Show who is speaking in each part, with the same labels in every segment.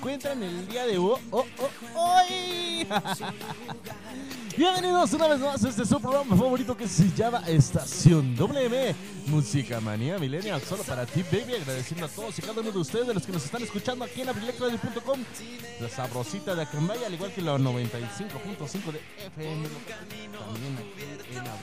Speaker 1: Encuentran el día de hoy? Bienvenidos una vez más a este su programa favorito que se llama Estación WM Música Manía Millennial. Solo para ti, baby. Agradeciendo a todos y cada uno de ustedes, de los que nos están escuchando aquí en abrilecradio.com. La sabrosita de Acambay, al igual que la 95.5 de FM. También aquí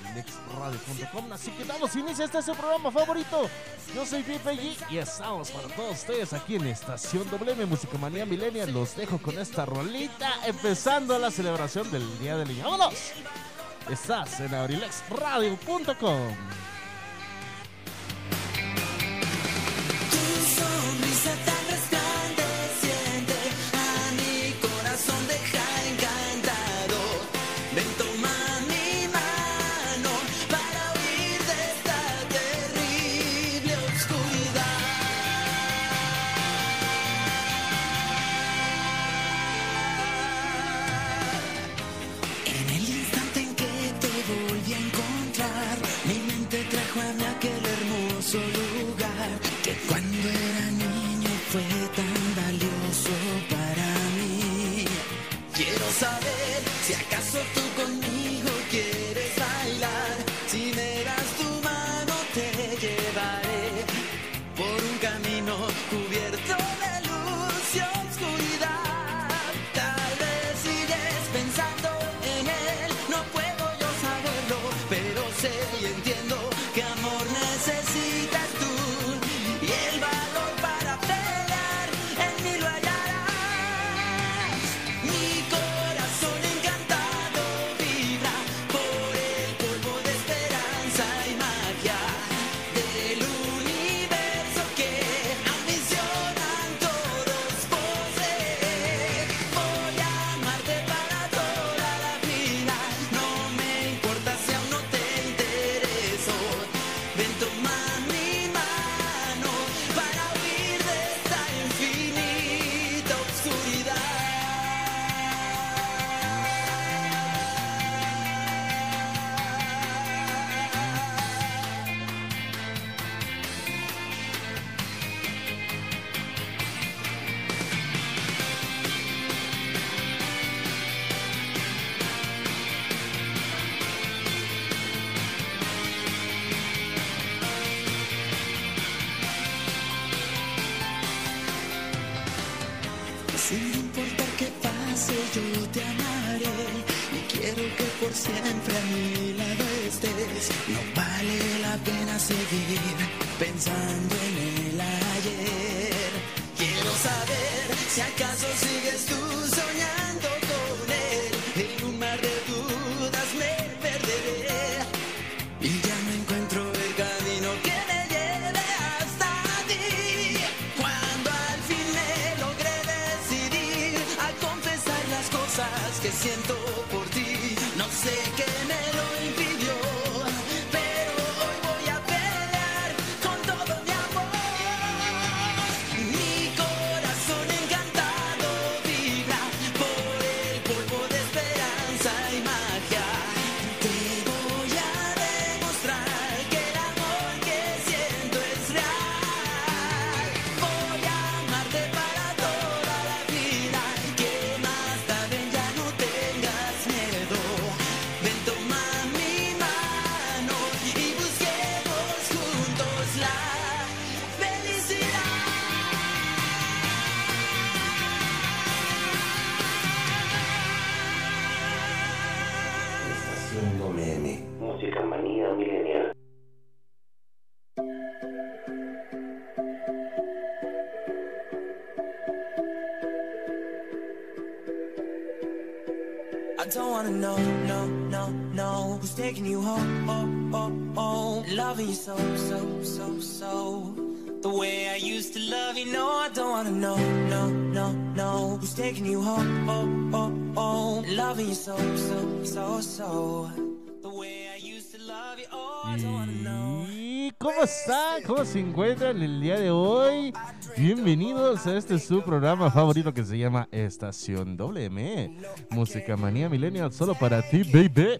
Speaker 1: abrilexradio.com. Así que damos inicio a este su programa favorito. Yo soy Pipe G y estamos para todos ustedes aquí en Estación WM Música Manía Millennial. Los dejo con esta rolita, empezando la celebración del Día del Niño. ¡Vámonos! Estás en abrilexradio.com.
Speaker 2: Tu sonrisa siempre a mi lado estés. No vale la pena seguir pensando en el ayer. Quiero saber si acaso sigues tú soñando con él. En un mar de dudas me perderé y ya no encuentro el camino que me lleve hasta ti. Cuando al fin me logré decidir a confesar las cosas que siento ¿Y
Speaker 1: cómo están? ¿Cómo se encuentran el día de hoy? Bienvenidos a este su programa favorito que se llama Estación WM. Música manía millennial solo para ti, baby.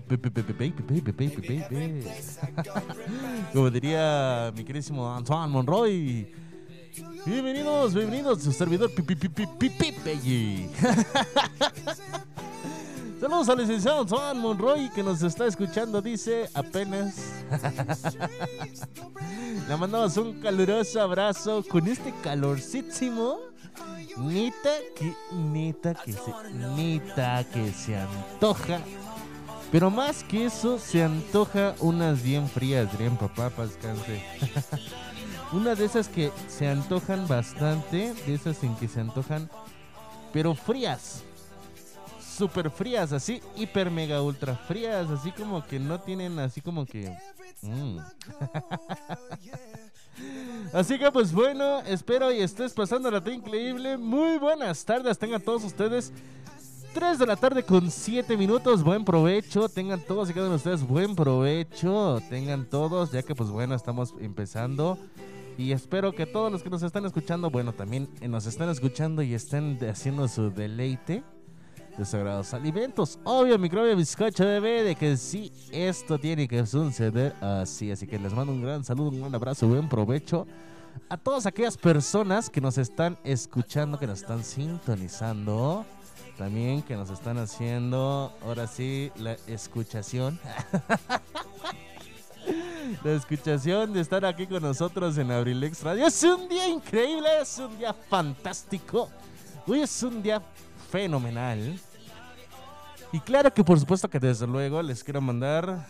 Speaker 1: Como diría mi querísimo Antoine Monroy. Bienvenidos, bienvenidos, su servidor Pipi Pipi Pipi. Saludos al licenciado Antoine Monroy que nos está escuchando, dice apenas. Le mandamos un caluroso abrazo con este calorcísimo. Nita que, neta que se, neta que se antoja. Pero más que eso, se antoja unas bien frías, dirían papá, descanse. Una de esas que se antojan bastante, de esas en que se antojan, pero frías super frías, así hiper mega ultra frías, así como que no tienen así como que... mm. Así que pues bueno, espero y estés pasando la increíble. Muy buenas tardes, tengan todos ustedes. 3 de la tarde con 7 minutos, buen provecho, tengan todos y cada uno de ustedes buen provecho, tengan todos, ya que pues bueno, estamos empezando. Y espero que todos los que nos están escuchando, bueno, también nos están escuchando y estén haciendo su deleite de sagrados alimentos. Obvio, microbio, bizcocho, bebé, de que sí, esto tiene que suceder así. Así que les mando un gran saludo, un gran abrazo, buen provecho a todas aquellas personas que nos están escuchando, que nos están sintonizando. También que nos están haciendo, ahora sí, la escuchación. la escuchación de estar aquí con nosotros en Abrilex Radio. Es un día increíble, es un día fantástico. Hoy es un día fenomenal. Y claro que por supuesto que desde luego les quiero mandar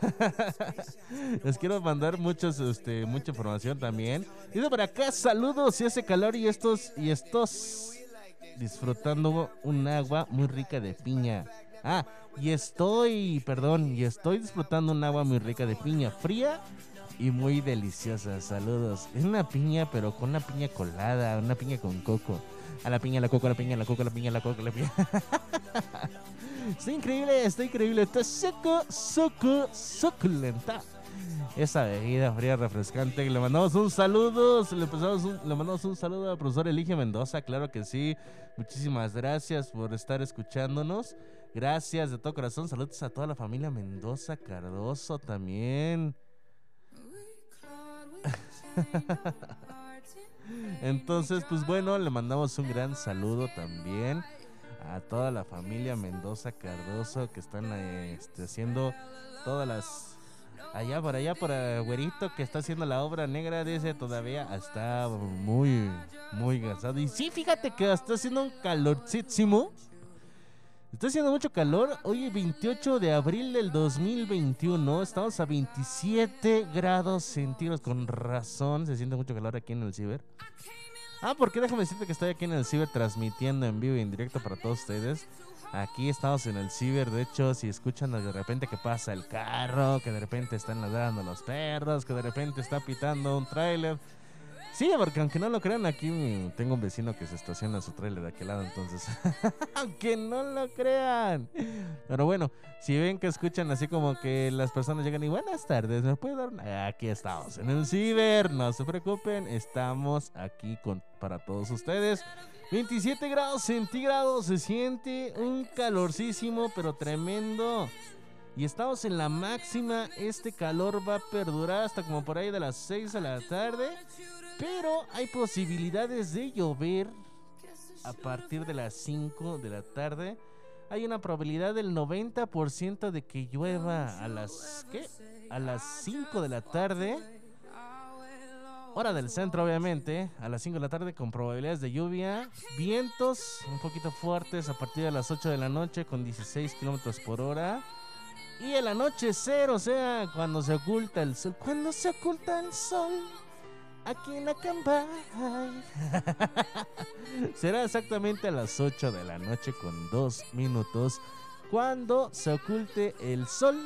Speaker 1: les quiero mandar muchos este mucha información también. Dice por acá saludos y ese calor y estos y estos disfrutando un agua muy rica de piña. Ah, y estoy, perdón, y estoy disfrutando un agua muy rica de piña fría y muy deliciosa. Saludos. Es una piña, pero con una piña colada, una piña con coco. A la piña, la coco, a la piña, la coco, a la piña, la coco, la piña. está increíble, está increíble. Está seco, sucu, suculenta. Esa bebida fría refrescante. Le mandamos un saludo. Le, un- le mandamos un saludo al profesor Eligio Mendoza. Claro que sí. Muchísimas gracias por estar escuchándonos. Gracias de todo corazón. Saludos a toda la familia Mendoza Cardoso también. Entonces, pues bueno, le mandamos un gran saludo también a toda la familia Mendoza Cardoso que están este, haciendo todas las... Allá por allá, eh, Güerito, que está haciendo la obra negra, dice todavía está muy, muy cansado. Y sí, fíjate que está haciendo un calorcísimo. Está haciendo mucho calor. Hoy es 28 de abril del 2021. Estamos a 27 grados centígrados. Con razón se siente mucho calor aquí en el ciber. Ah, porque déjame decirte que estoy aquí en el ciber transmitiendo en vivo y en directo para todos ustedes. Aquí estamos en el ciber. De hecho, si escuchan de repente que pasa el carro, que de repente están ladrando los perros, que de repente está pitando un tráiler. Sí, porque aunque no lo crean, aquí tengo un vecino que se estaciona su trailer de aquel lado, entonces. aunque no lo crean. Pero bueno, si ven que escuchan así como que las personas llegan y buenas tardes, ¿me puede dar una? Aquí estamos en el ciber, no se preocupen, estamos aquí con, para todos ustedes. 27 grados centígrados, se siente un calorcísimo, pero tremendo. Y estamos en la máxima. Este calor va a perdurar hasta como por ahí de las 6 de la tarde. Pero hay posibilidades de llover a partir de las 5 de la tarde. Hay una probabilidad del 90% de que llueva a las ¿qué? A las 5 de la tarde. Hora del centro, obviamente, a las 5 de la tarde con probabilidades de lluvia. Vientos un poquito fuertes a partir de las 8 de la noche con 16 kilómetros por hora. y el anochecer, o sea, cuando se oculta el sol. Cuando se oculta el sol. Aquí en Acambay. Será exactamente a las 8 de la noche con 2 minutos. Cuando se oculte el sol.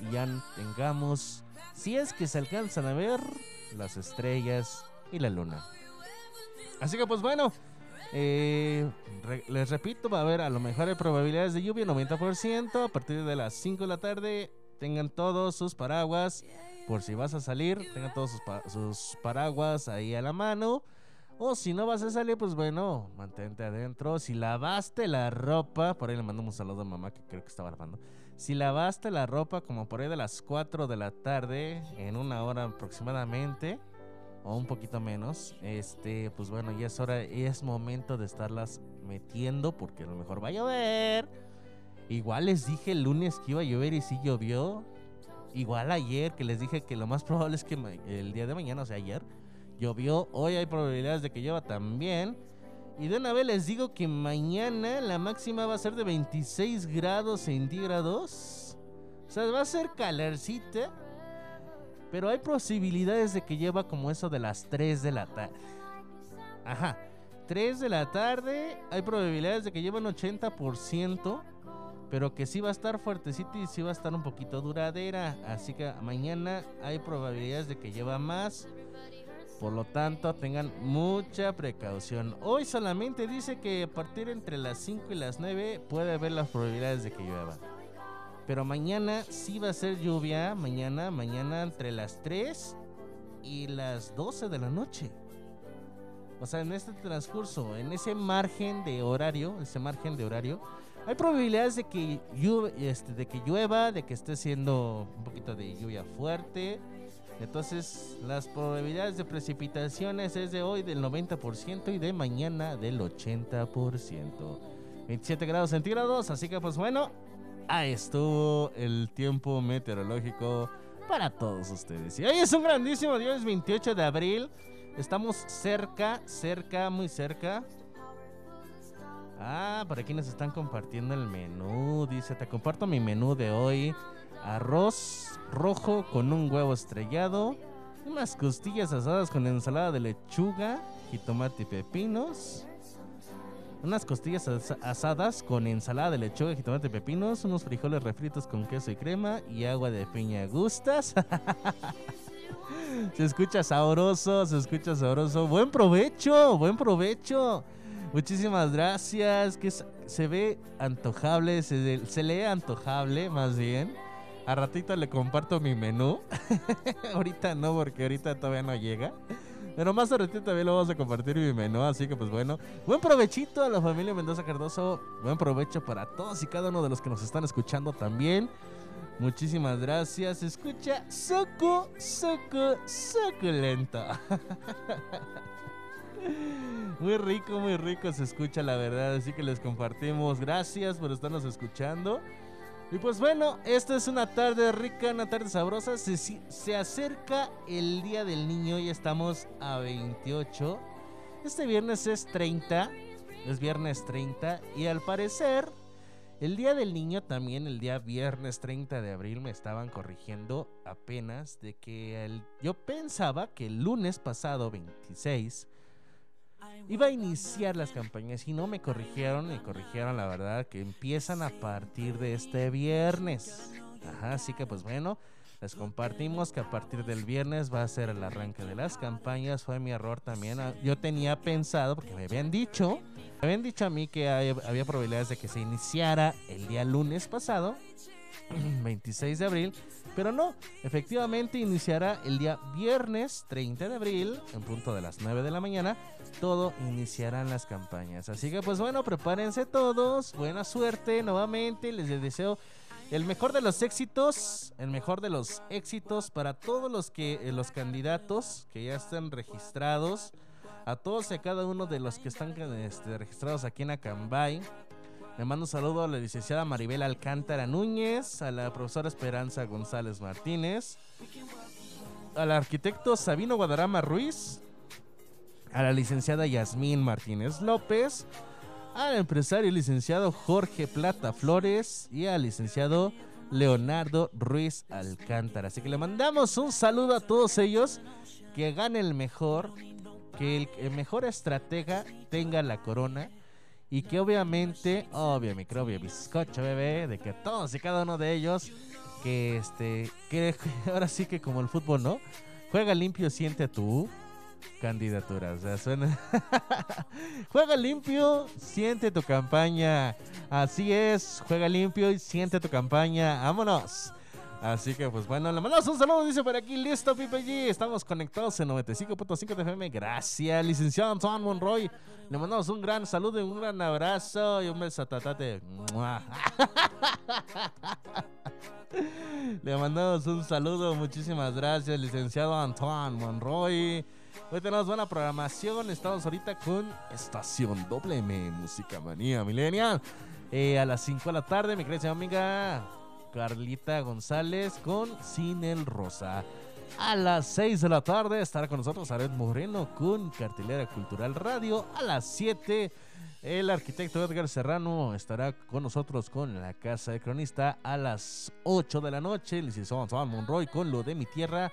Speaker 1: Y ya tengamos, si es que se alcanzan a ver, las estrellas y la luna. Así que pues bueno. Eh, les repito, va a haber a lo mejor hay probabilidades de lluvia 90%. A partir de las 5 de la tarde, tengan todos sus paraguas. Por si vas a salir, tengan todos sus, pa- sus paraguas ahí a la mano. O si no vas a salir, pues bueno, mantente adentro. Si lavaste la ropa, por ahí le mandamos un saludo a mamá que creo que estaba grabando. Si lavaste la ropa como por ahí de las 4 de la tarde, en una hora aproximadamente, o un poquito menos, este, pues bueno, ya es hora, ya es momento de estarlas metiendo porque a lo mejor va a llover. Igual les dije el lunes que iba a llover y sí llovió. Igual ayer que les dije que lo más probable es que el día de mañana, o sea, ayer, llovió. Hoy hay probabilidades de que llueva también. Y de una vez les digo que mañana la máxima va a ser de 26 grados centígrados. O sea, va a ser calorcita. Pero hay posibilidades de que lleva como eso de las 3 de la tarde. Ajá. 3 de la tarde. Hay probabilidades de que lleva un 80%. Pero que sí va a estar fuertecito y sí va a estar un poquito duradera. Así que mañana hay probabilidades de que lleva más. Por lo tanto, tengan mucha precaución. Hoy solamente dice que a partir entre las 5 y las 9 puede haber las probabilidades de que llueva. Pero mañana sí va a ser lluvia. Mañana, mañana entre las 3 y las 12 de la noche. O sea, en este transcurso, en ese margen de horario, ese margen de horario, hay probabilidades de que, llueve- este, de que llueva, de que esté siendo un poquito de lluvia fuerte. Entonces, las probabilidades de precipitaciones es de hoy del 90% y de mañana del 80%. 27 grados centígrados, así que pues bueno, ahí estuvo el tiempo meteorológico para todos ustedes. Y hoy es un grandísimo día, es 28 de abril. Estamos cerca, cerca, muy cerca. Ah, por aquí nos están compartiendo el menú. Dice, te comparto mi menú de hoy. Arroz rojo con un huevo estrellado. Unas costillas asadas con ensalada de lechuga, jitomate y pepinos. Unas costillas asa- asadas con ensalada de lechuga, jitomate y pepinos. Unos frijoles refritos con queso y crema y agua de piña. ¿Gustas? se escucha sabroso, se escucha sabroso. Buen provecho, buen provecho. Muchísimas gracias. Que se ve antojable, se, se lee antojable más bien. A ratito le comparto mi menú. ahorita no, porque ahorita todavía no llega. Pero más a ratito también lo vamos a compartir mi menú. Así que pues bueno, buen provechito a la familia Mendoza Cardoso. Buen provecho para todos y cada uno de los que nos están escuchando también. Muchísimas gracias. Escucha soco, soco, suculento. Muy rico, muy rico se escucha la verdad, así que les compartimos. Gracias por estarnos escuchando. Y pues bueno, esta es una tarde rica, una tarde sabrosa. Se, se acerca el Día del Niño y estamos a 28. Este viernes es 30, es viernes 30 y al parecer el Día del Niño también, el día viernes 30 de abril, me estaban corrigiendo apenas de que el- yo pensaba que el lunes pasado, 26, iba a iniciar las campañas y no me corrigieron, me corrigieron la verdad que empiezan a partir de este viernes. Ajá, así que pues bueno, les compartimos que a partir del viernes va a ser el arranque de las campañas. Fue mi error también. Ah, Yo tenía pensado, porque me habían dicho, me habían dicho a mí que había probabilidades de que se iniciara el día lunes pasado, 26 de abril, pero no, efectivamente iniciará el día viernes 30 de abril, en punto de las 9 de la mañana, todo iniciarán las campañas. Así que pues bueno, prepárense todos, buena suerte nuevamente, les deseo el mejor de los éxitos, el mejor de los éxitos para todos los que eh, los candidatos que ya están registrados, a todos y a cada uno de los que están este, registrados aquí en Acambay. Le mando un saludo a la licenciada Maribel Alcántara Núñez, a la profesora Esperanza González Martínez, al arquitecto Sabino Guadarrama Ruiz, a la licenciada Yasmín Martínez López, al empresario licenciado Jorge Plata Flores y al licenciado Leonardo Ruiz Alcántara. Así que le mandamos un saludo a todos ellos. Que gane el mejor. Que el mejor estratega tenga la corona. Y que obviamente, obvio, microbio, bizcocho, bebé, de que todos y cada uno de ellos, que este, que ahora sí que como el fútbol, ¿no? Juega limpio, siente tu candidatura. O sea, suena. juega limpio, siente tu campaña. Así es, juega limpio y siente tu campaña. Vámonos. Así que, pues bueno, le mandamos un saludo, dice por aquí, listo, Pipe G. Estamos conectados en 95.5 de FM. Gracias, licenciado Antoine Monroy. Le mandamos un gran saludo y un gran abrazo y un. ¡Mua! Le mandamos un saludo, muchísimas gracias, licenciado Antoine Monroy. Hoy tenemos buena programación, estamos ahorita con Estación WM, Música Manía Millennial. Eh, a las 5 de la tarde, mi querida amiga Carlita González con Sin el Rosa. A las 6 de la tarde estará con nosotros Ared Moreno con Cartelera Cultural Radio. A las 7 el arquitecto Edgar Serrano estará con nosotros con la Casa de Cronista. A las 8 de la noche el licenciado Antoine Monroy con Lo de mi Tierra.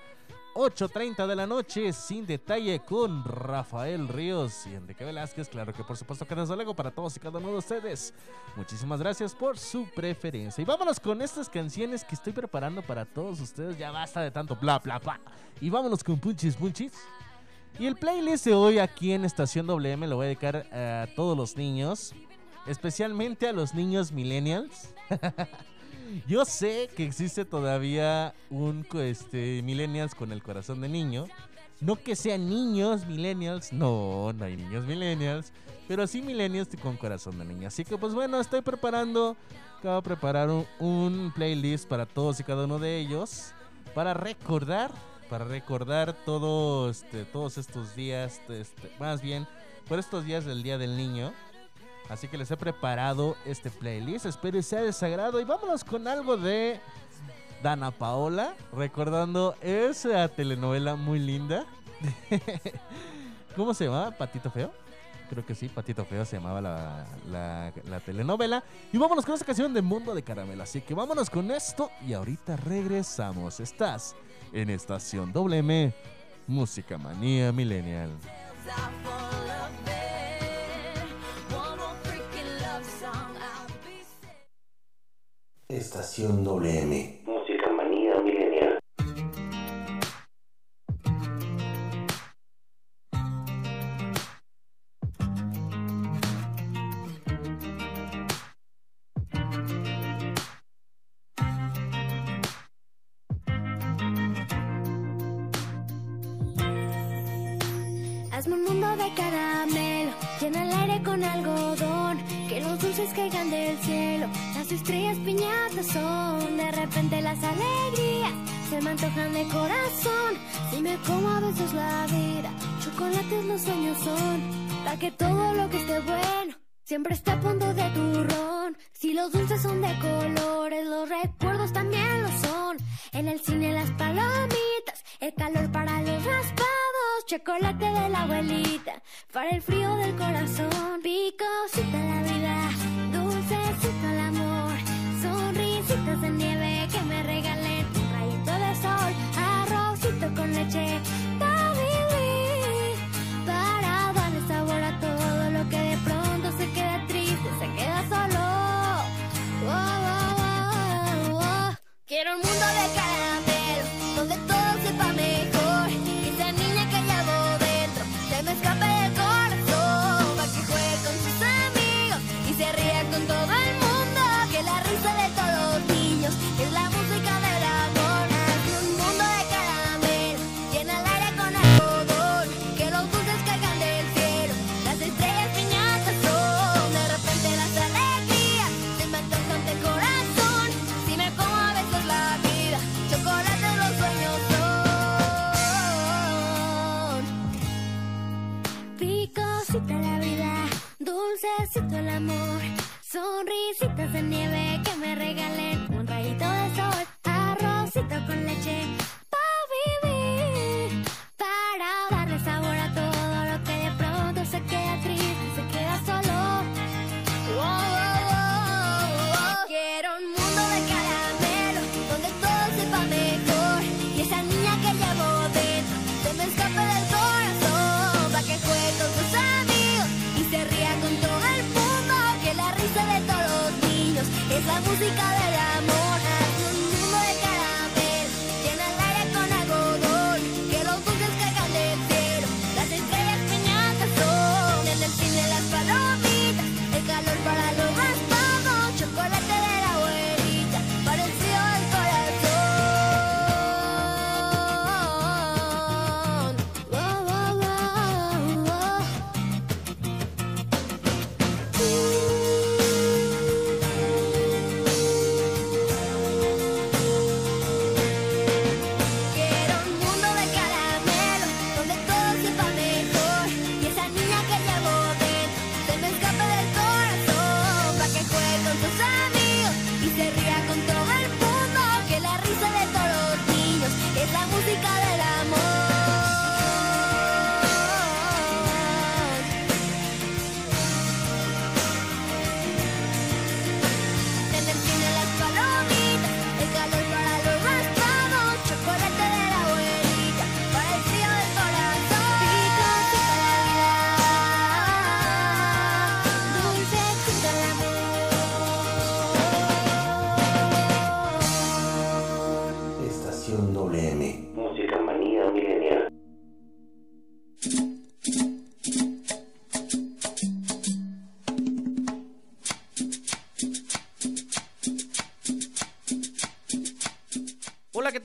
Speaker 1: 8.30 de la noche, sin detalle, con Rafael Ríos y Enrique Velázquez. Claro que por supuesto que desde luego para todos y cada uno de ustedes. Muchísimas gracias por su preferencia. Y vámonos con estas canciones que estoy preparando para todos ustedes. Ya basta de tanto bla bla bla. Y vámonos con Punchis Punchis. Y el playlist de hoy aquí en Estación WM lo voy a dedicar a todos los niños, especialmente a los niños millennials. Yo sé que existe todavía un este, millennials con el corazón de niño. No que sean niños millennials, no, no hay niños millennials, pero sí millennials con corazón de niño. Así que pues bueno, estoy preparando, acabo de preparar un, playlist para todos y cada uno de ellos, para recordar, para recordar todo, este, todos estos días, este, más bien, por estos días del Día del Niño. Así que les he preparado este playlist. Espero que sea de sagrado. Y vámonos con algo de Dana Paola. Recordando esa telenovela muy linda. ¿Cómo se llamaba? ¿Patito Feo? Creo que sí, Patito Feo se llamaba la, la, la telenovela. Y vámonos con esta canción de Mundo de Caramelo. Así que vámonos con esto y ahorita regresamos. Estás en Estación WM, Música Manía Millennial.
Speaker 2: Estación WM. Música manía milenial.
Speaker 3: Hazme un mundo de caramelo, llena el aire con algodón, que los dulces caigan del cielo, las estrellas piñatas son, de repente las alegrías se me antojan de corazón, si me como a veces la vida, chocolates los sueños son, para que todo lo que esté bueno siempre esté a punto de turrón, si los dulces son de colores, los recuerdos también lo son, en el cine las palomitas, el calor para los raspados, chocolate de la abuelita, para el frío del corazón, picosita la vida, dulcecito el amor, sonrisitas de nieve que me regalen un rayito de sol, arrocito con leche, dulcecito el amor, sonrisitas de nieve que me regalen un rayito de sol, arrocito con leche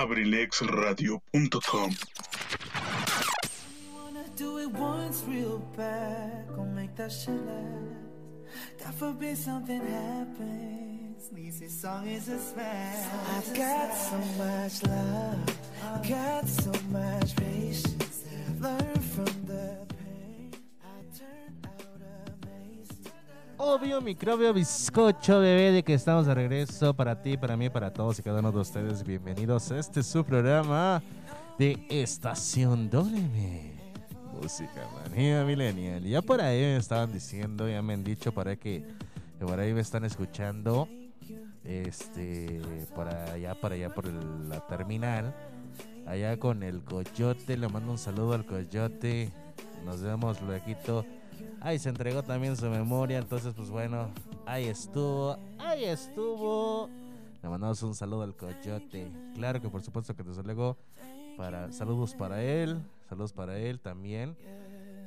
Speaker 4: abrilexradio.com
Speaker 5: do it once real bad, gon' make that shit last. God forbid something happens. At this song is a smash. I've got so much love, got so much patience. I've learned from the
Speaker 1: Obvio, microbio, bizcocho, bebé, de que estamos de regreso para ti, para mí, para todos y cada uno de ustedes. Bienvenidos a este su programa de Estación WM. Música manía millennial. Ya por ahí me estaban diciendo, ya me han dicho por ahí que, que por ahí me están escuchando. Este, por allá, para allá, por el- la terminal. Allá con el coyote, le mando un saludo al coyote. Nos vemos luego. Ahí se entregó también su memoria, entonces pues bueno, ahí estuvo, ahí estuvo. Le mandamos un saludo al coyote. Claro que por supuesto que desde luego para saludos para él, saludos para él también.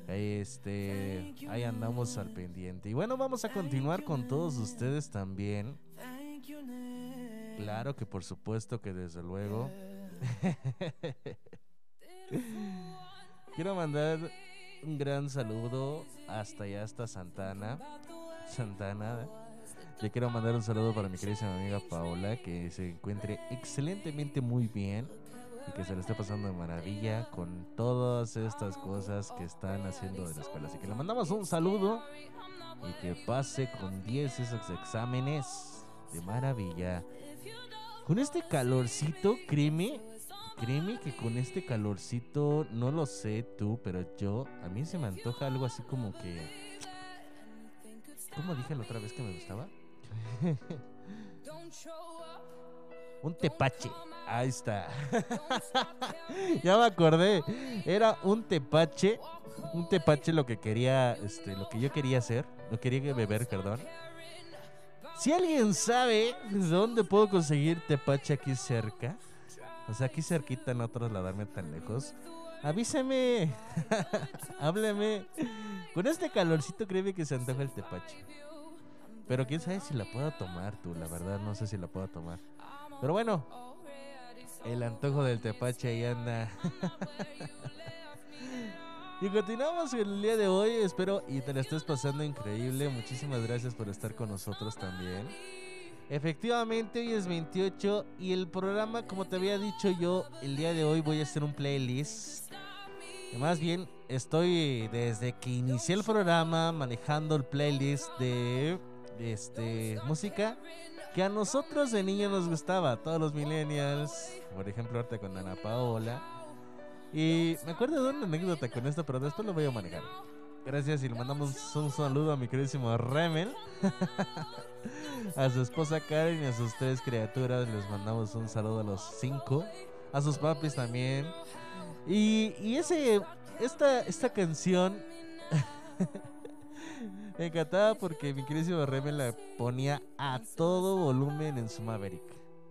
Speaker 1: Este, ahí andamos al pendiente. Y bueno, vamos a continuar con todos ustedes también. Claro que por supuesto que desde luego. Quiero mandar un gran saludo hasta allá, hasta Santana. Santana. Le quiero mandar un saludo para mi querida amiga Paola, que se encuentre excelentemente muy bien y que se le esté pasando de maravilla con todas estas cosas que están haciendo de la escuela. Así que le mandamos un saludo y que pase con 10 esos exámenes de maravilla. Con este calorcito, créeme, créeme que con este calorcito, no lo sé tú, pero yo, a mí se me antoja algo así como que... ¿Cómo dije la otra vez que me gustaba? un tepache. Ahí está. ya me acordé. Era un tepache. Un tepache lo que quería, este, lo que yo quería hacer. Lo quería beber, perdón. Si alguien sabe dónde puedo conseguir tepache aquí cerca, o sea, aquí cerquita, no trasladarme tan lejos, avíseme, hábleme. Con este calorcito, créeme que se antoja el tepache. Pero quién sabe si la puedo tomar tú, la verdad, no sé si la puedo tomar. Pero bueno, el antojo del tepache ahí anda. Y continuamos el día de hoy, espero y te la estés pasando increíble. Muchísimas gracias por estar con nosotros también. Efectivamente, hoy es 28 y el programa, como te había dicho yo, el día de hoy voy a hacer un playlist. Más bien, estoy desde que inicié el programa manejando el playlist de este música que a nosotros de niños nos gustaba, todos los millennials, por ejemplo, ahorita con Ana Paola. Y me acuerdo de una anécdota con esto, pero después lo voy a manejar. Gracias y le mandamos un saludo a mi queridísimo Remel. a su esposa Karen y a sus tres criaturas les mandamos un saludo a los cinco. A sus papis también. Y, y ese, esta, esta canción me encantaba porque mi queridísimo Remel la ponía a todo volumen en su Maverick.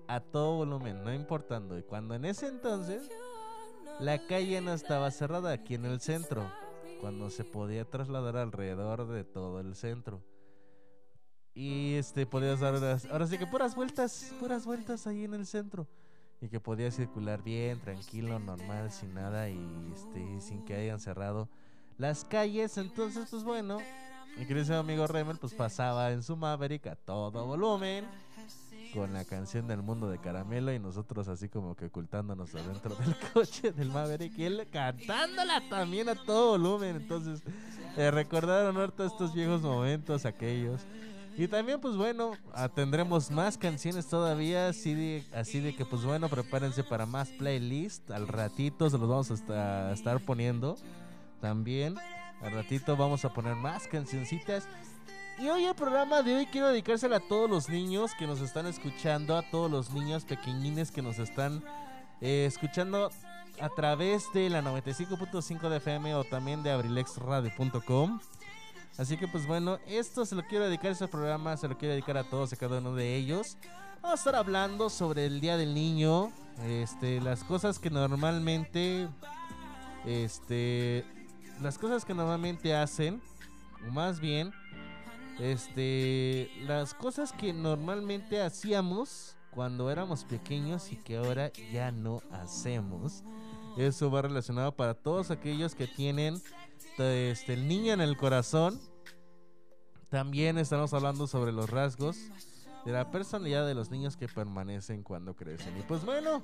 Speaker 1: A todo volumen, no importando. Y cuando en ese entonces la calle no estaba cerrada aquí en el centro, cuando se podía trasladar alrededor de todo el centro. Y este podías dar ahora sí que puras vueltas, puras vueltas ahí en el centro. Y que podías circular bien, tranquilo, normal, sin nada y este sin que hayan cerrado las calles. Entonces, pues bueno, mi querido amigo Remel pues pasaba en su Maverick a todo volumen con la canción del mundo de caramelo y nosotros así como que ocultándonos adentro del coche del Maverick y él cantándola también a todo volumen. Entonces, eh, recordaron ahorita estos viejos momentos aquellos. Y también, pues bueno, tendremos más canciones todavía, así de, así de que, pues bueno, prepárense para más playlist. Al ratito se los vamos a estar poniendo también. Al ratito vamos a poner más cancioncitas. y hoy el programa de hoy quiero dedicárselo a todos los niños que nos están escuchando, a todos los niños pequeñines que nos están eh, escuchando a través de la 95.5 de FM o también de abrilexradio.com. Así que pues bueno, esto se lo quiero dedicar, este programa se lo quiero dedicar a todos y cada uno de ellos. Vamos a estar hablando sobre el Día del Niño, este, las cosas que normalmente, este, las cosas que normalmente hacen, o más bien, este, las cosas que normalmente hacíamos cuando éramos pequeños y que ahora ya no hacemos. Eso va relacionado para todos aquellos que tienen este, el niño en el corazón. También estamos hablando sobre los rasgos de la personalidad de los niños que permanecen cuando crecen. Y pues bueno,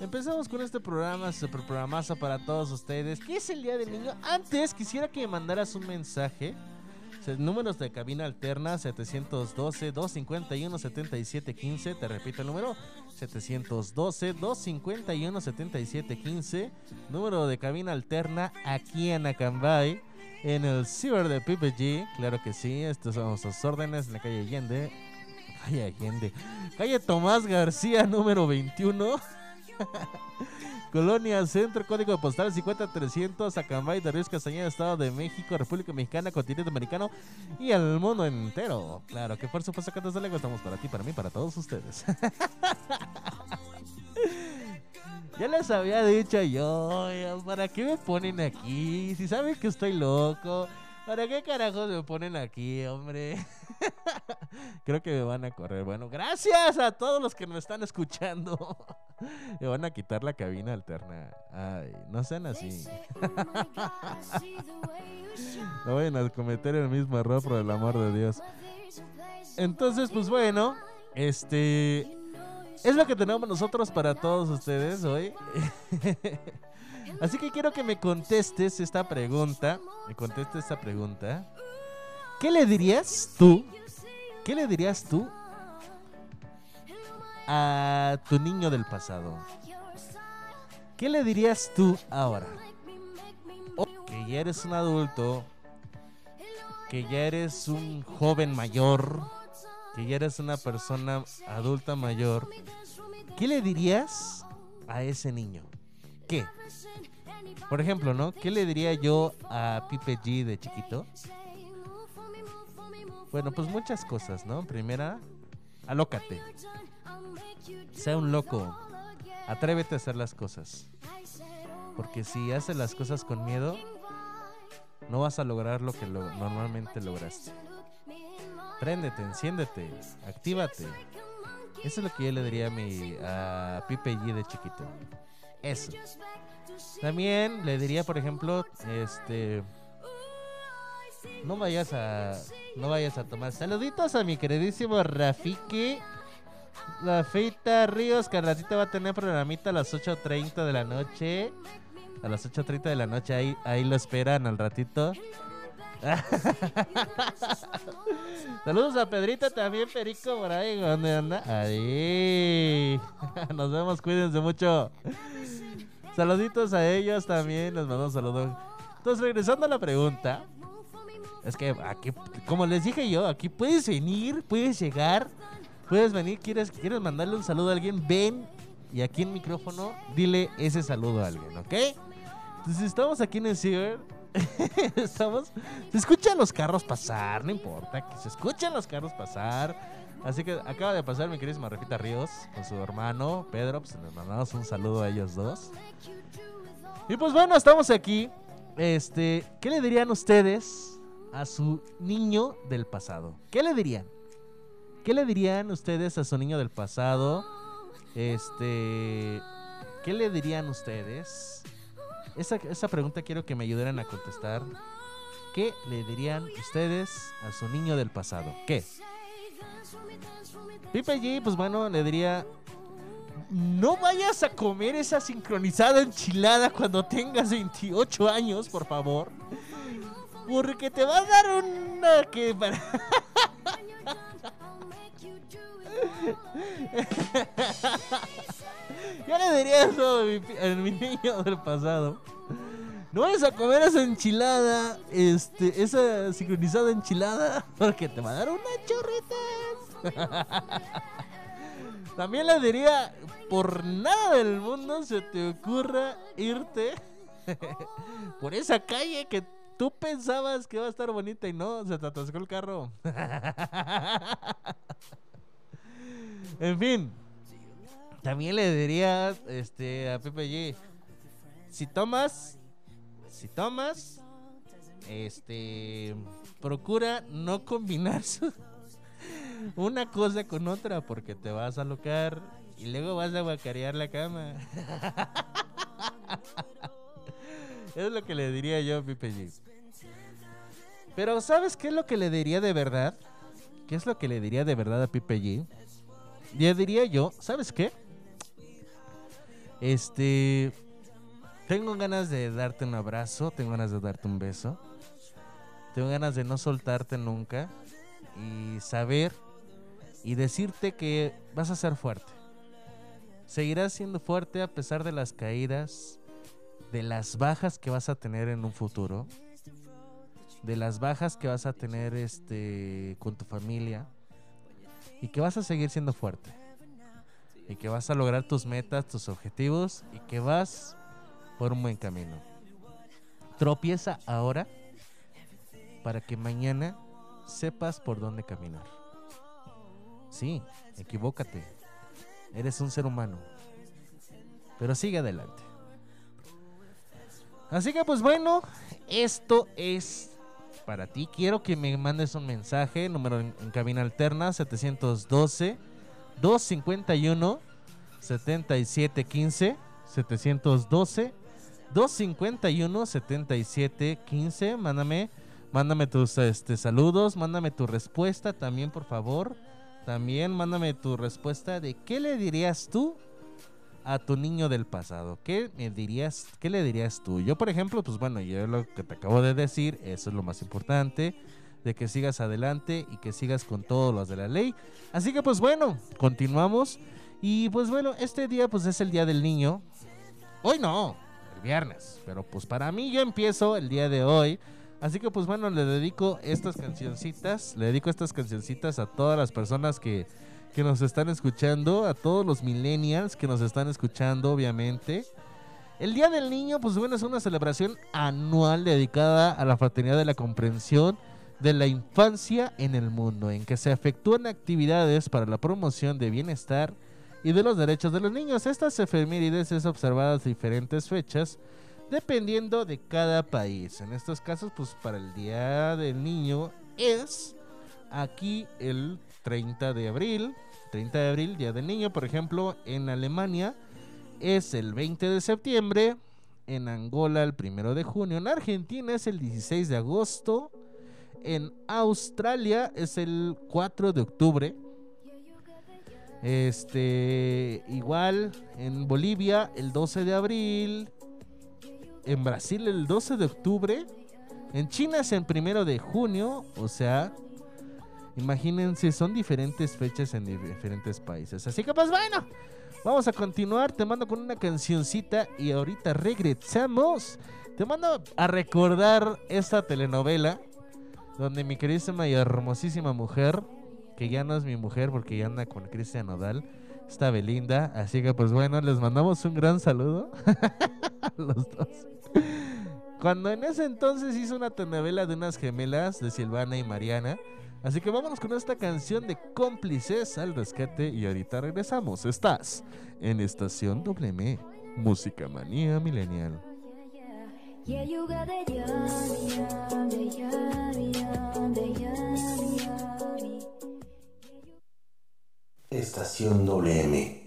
Speaker 1: empezamos con este programa, super programazo para todos ustedes. ¿Qué es el Día del Niño? Antes quisiera que me mandaras un mensaje. Números de cabina alterna 712-251-7715. Te repito el número 712-251-7715. Número de cabina alterna aquí en Acambay. En el ciber de PPG. Claro que sí. Estos son sus órdenes en la calle Allende. Calle Allende. Calle Tomás García, número 21. Colonia Centro, código postal 50300, Acambay de Ríos Castañeda, Estado de México, República Mexicana, continente americano y el mundo entero. Claro que por supuesto que desde luego estamos para ti, para mí, para todos ustedes. ya les había dicho yo, ¿para qué me ponen aquí? Si saben que estoy loco. ¿Para qué carajos me ponen aquí, hombre? Creo que me van a correr. Bueno, gracias a todos los que me están escuchando. me van a quitar la cabina alterna. Ay, no sean así. no vayan a cometer el mismo error, por el amor de Dios. Entonces, pues bueno, este... Es lo que tenemos nosotros para todos ustedes hoy. Así que quiero que me contestes esta pregunta. Me contestes esta pregunta. ¿Qué le dirías tú? ¿Qué le dirías tú a tu niño del pasado? ¿Qué le dirías tú ahora? que ya eres un adulto, que ya eres un joven mayor, que ya eres una persona adulta mayor. ¿Qué le dirías a ese niño? ¿Qué? Por ejemplo, ¿no? ¿Qué le diría yo a Pipe G de chiquito? Bueno, pues muchas cosas, ¿no? Primera, alócate. Sea un loco. Atrévete a hacer las cosas. Porque si haces las cosas con miedo, no vas a lograr lo que normalmente lograste. Préndete, enciéndete, actívate. Eso es lo que yo le diría a mi a Pipe G de chiquito. Eso. También le diría, por ejemplo, este no vayas a no vayas a tomar saluditos a mi queridísimo Rafiki. La feita Ríos, ratito va a tener programita a las 8.30 de la noche. A las 8.30 de la noche, ahí, ahí lo esperan al ratito. Saludos a Pedrito también, Perico, por ahí, ¿dónde anda? Ahí. Nos vemos, cuídense mucho. Saluditos a ellos también, les mando un saludo. Entonces, regresando a la pregunta, es que aquí, como les dije yo, aquí puedes venir, puedes llegar, puedes venir, quieres, quieres mandarle un saludo a alguien, ven y aquí en micrófono dile ese saludo a alguien, ¿ok? Entonces estamos aquí en el ciber, estamos, se escuchan los carros pasar, no importa, que se escuchan los carros pasar. Así que acaba de pasar mi querida Rafita Ríos con su hermano Pedro. Pues les mandamos un saludo a ellos dos. Y pues bueno, estamos aquí. Este, ¿qué le dirían ustedes a su niño del pasado? ¿Qué le dirían? ¿Qué le dirían ustedes a su niño del pasado? Este, ¿qué le dirían ustedes? Esa, esa pregunta quiero que me ayuden a contestar. ¿Qué le dirían ustedes a su niño del pasado? ¿Qué? Pipe G, pues bueno, le diría, no vayas a comer esa sincronizada enchilada cuando tengas 28 años, por favor. Porque te va a dar una que... Yo le diría eso a mi, a niño del pasado. No vayas a comer esa enchilada, este, esa sincronizada enchilada, porque te va a dar una chorritas. También le diría, por nada del mundo se te ocurra irte por esa calle que tú pensabas que iba a estar bonita y no, se te atascó el carro. en fin, también le diría este, a Pepe G, si tomas, si tomas, este, procura no combinar una cosa con otra porque te vas a locar y luego vas a guacarear la cama. es lo que le diría yo a Pipe G. Pero ¿sabes qué es lo que le diría de verdad? ¿Qué es lo que le diría de verdad a Pipe G? Le diría yo, ¿sabes qué? Este... Tengo ganas de darte un abrazo, tengo ganas de darte un beso. Tengo ganas de no soltarte nunca y saber y decirte que vas a ser fuerte. Seguirás siendo fuerte a pesar de las caídas, de las bajas que vas a tener en un futuro, de las bajas que vas a tener este con tu familia y que vas a seguir siendo fuerte. Y que vas a lograr tus metas, tus objetivos y que vas por un buen camino. Tropieza ahora para que mañana sepas por dónde caminar. Sí, equivócate. Eres un ser humano. Pero sigue adelante. Así que pues bueno, esto es para ti. Quiero que me mandes un mensaje, número en, cabina alterna 712 251 7715 712 251 7715. Mándame mándame tus este saludos, mándame tu respuesta también, por favor. También mándame tu respuesta de qué le dirías tú a tu niño del pasado. ¿Qué me dirías, qué le dirías tú? Yo, por ejemplo, pues bueno, yo lo que te acabo de decir, eso es lo más importante, de que sigas adelante y que sigas con todos los de la ley. Así que pues bueno, continuamos y pues bueno, este día pues es el día del niño. Hoy no, el viernes, pero pues para mí yo empiezo el día de hoy. Así que pues bueno, le dedico estas cancioncitas, le dedico estas cancioncitas a todas las personas que, que nos están escuchando, a todos los millennials que nos están escuchando, obviamente. El Día del Niño, pues bueno, es una celebración anual dedicada a la fraternidad de la comprensión de la infancia en el mundo, en que se efectúan actividades para la promoción de bienestar y de los derechos de los niños. Estas efemérides es observadas diferentes fechas dependiendo de cada país. En estos casos, pues para el Día del Niño es aquí el 30 de abril. 30 de abril, Día del Niño, por ejemplo, en Alemania es el 20 de septiembre, en Angola el 1 de junio, en Argentina es el 16 de agosto, en Australia es el 4 de octubre. Este, igual en Bolivia el 12 de abril, en Brasil el 12 de octubre, en China es el 1 de junio, o sea, imagínense, son diferentes fechas en di- diferentes países. Así que pues bueno, vamos a continuar, te mando con una cancioncita y ahorita regresamos. Te mando a recordar esta telenovela donde mi queridísima y hermosísima mujer, que ya no es mi mujer porque ya anda con Cristian Nodal, está Belinda. Así que pues bueno, les mandamos un gran saludo a los dos. Cuando en ese entonces hizo una telenovela de unas gemelas de Silvana y Mariana. Así que vámonos con esta canción de cómplices al rescate y ahorita regresamos. Estás en Estación WM, Música Manía Millennial.
Speaker 3: Yeah, you got the yummy, yummy, yummy, yummy, yummy, yummy.
Speaker 2: Estación WM.